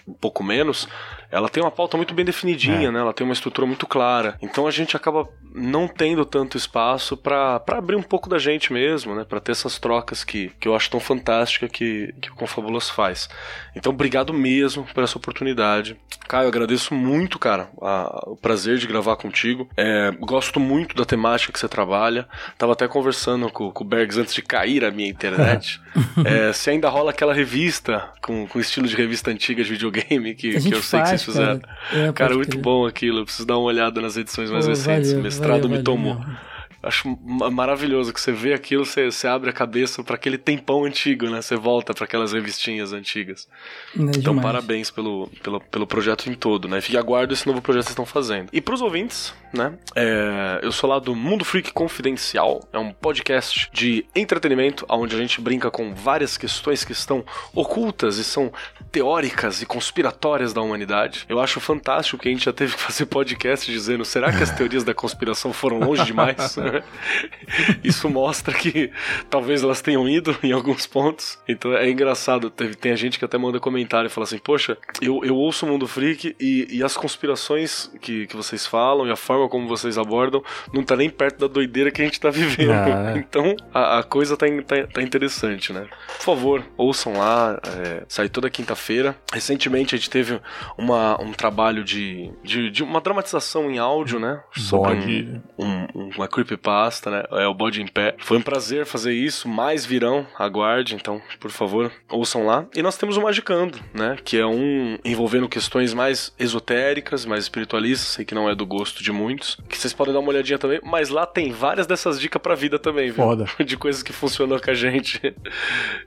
um pouco menos, ela tem uma pauta muito bem definidinha, É. né? Ela tem uma estrutura muito clara. Então a gente acaba não tendo tanto espaço pra pra abrir um pouco da gente mesmo, né? Pra ter essas trocas que, que eu acho tão fantástica que, que o Confabulas faz. Então, obrigado mesmo por essa oportunidade. Caio, eu agradeço muito, cara, a- o prazer de gravar contigo. É, gosto muito da temática que você trabalha. Tava até conversando com, com o Bergs antes de cair a minha internet. É, se ainda rola aquela revista com, com estilo de revista antiga de videogame que, que eu sei que faz, vocês fizeram. cara. É, Cara, muito crer. bom aquilo. Eu preciso dar uma olhada nas edições mais recentes. valeu, o mestrado valeu, me valeu tomou. mesmo. Acho ma- maravilhoso que você vê aquilo, você, você abre a cabeça pra aquele tempão antigo, né? Você volta pra aquelas revistinhas antigas. É Então, demais. parabéns pelo, pelo, pelo projeto em todo, né? Fique aguardo esse novo projeto que vocês estão fazendo. E pros ouvintes, né? é, eu sou lá do Mundo Freak Confidencial. É um podcast de entretenimento, onde a gente brinca com várias questões que estão ocultas e são teóricas e conspiratórias da humanidade. Eu acho fantástico que a gente já teve que fazer podcast dizendo: será que as teorias da conspiração foram longe demais? Isso mostra que talvez elas tenham ido em alguns pontos. Então é engraçado. Teve, tem a gente que até manda comentário e fala assim: Poxa, eu, eu ouço o Mundo Freak e, e as conspirações que, que vocês falam e a forma como vocês abordam não tá nem perto da doideira que a gente tá vivendo. Ah, é. Então a, a coisa tá, tá, tá interessante, né? Por favor, ouçam lá. É, sai toda quinta-feira. Recentemente a gente teve uma, um trabalho de, de, de uma dramatização em áudio, né? Sobre um, um- uma creepypasta, né? É o Bode em Pé. Foi um prazer fazer isso, mais virão, aguarde, então, por favor, ouçam lá. E nós temos o Magicando, né? Que é um envolvendo questões mais esotéricas, mais espiritualistas, sei que não é do gosto de muitos, que vocês podem dar uma olhadinha também, mas lá tem várias dessas dicas pra vida também, viu? Foda. De coisas que funcionam com a gente.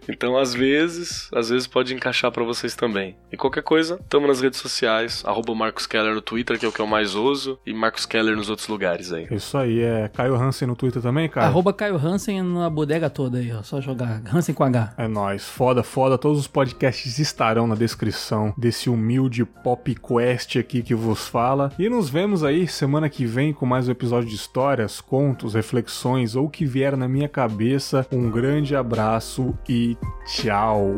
Então, às vezes, às vezes pode encaixar pra vocês também. E qualquer coisa, tamo nas redes sociais, arroba Marcos Keller no Twitter, que é o que eu mais uso, e Marcos Keller nos outros lugares aí. Isso aí, é Caio Hansen no Twitter também, cara? Arroba Caio Hansen na bodega toda aí, ó. Só jogar Hansen com H. É nóis, foda, foda. Todos os podcasts estarão na descrição desse humilde pop quest aqui que vos fala. E nos vemos aí semana que vem com mais um episódio de histórias, contos, reflexões ou o que vier na minha cabeça. Um grande abraço e tchau.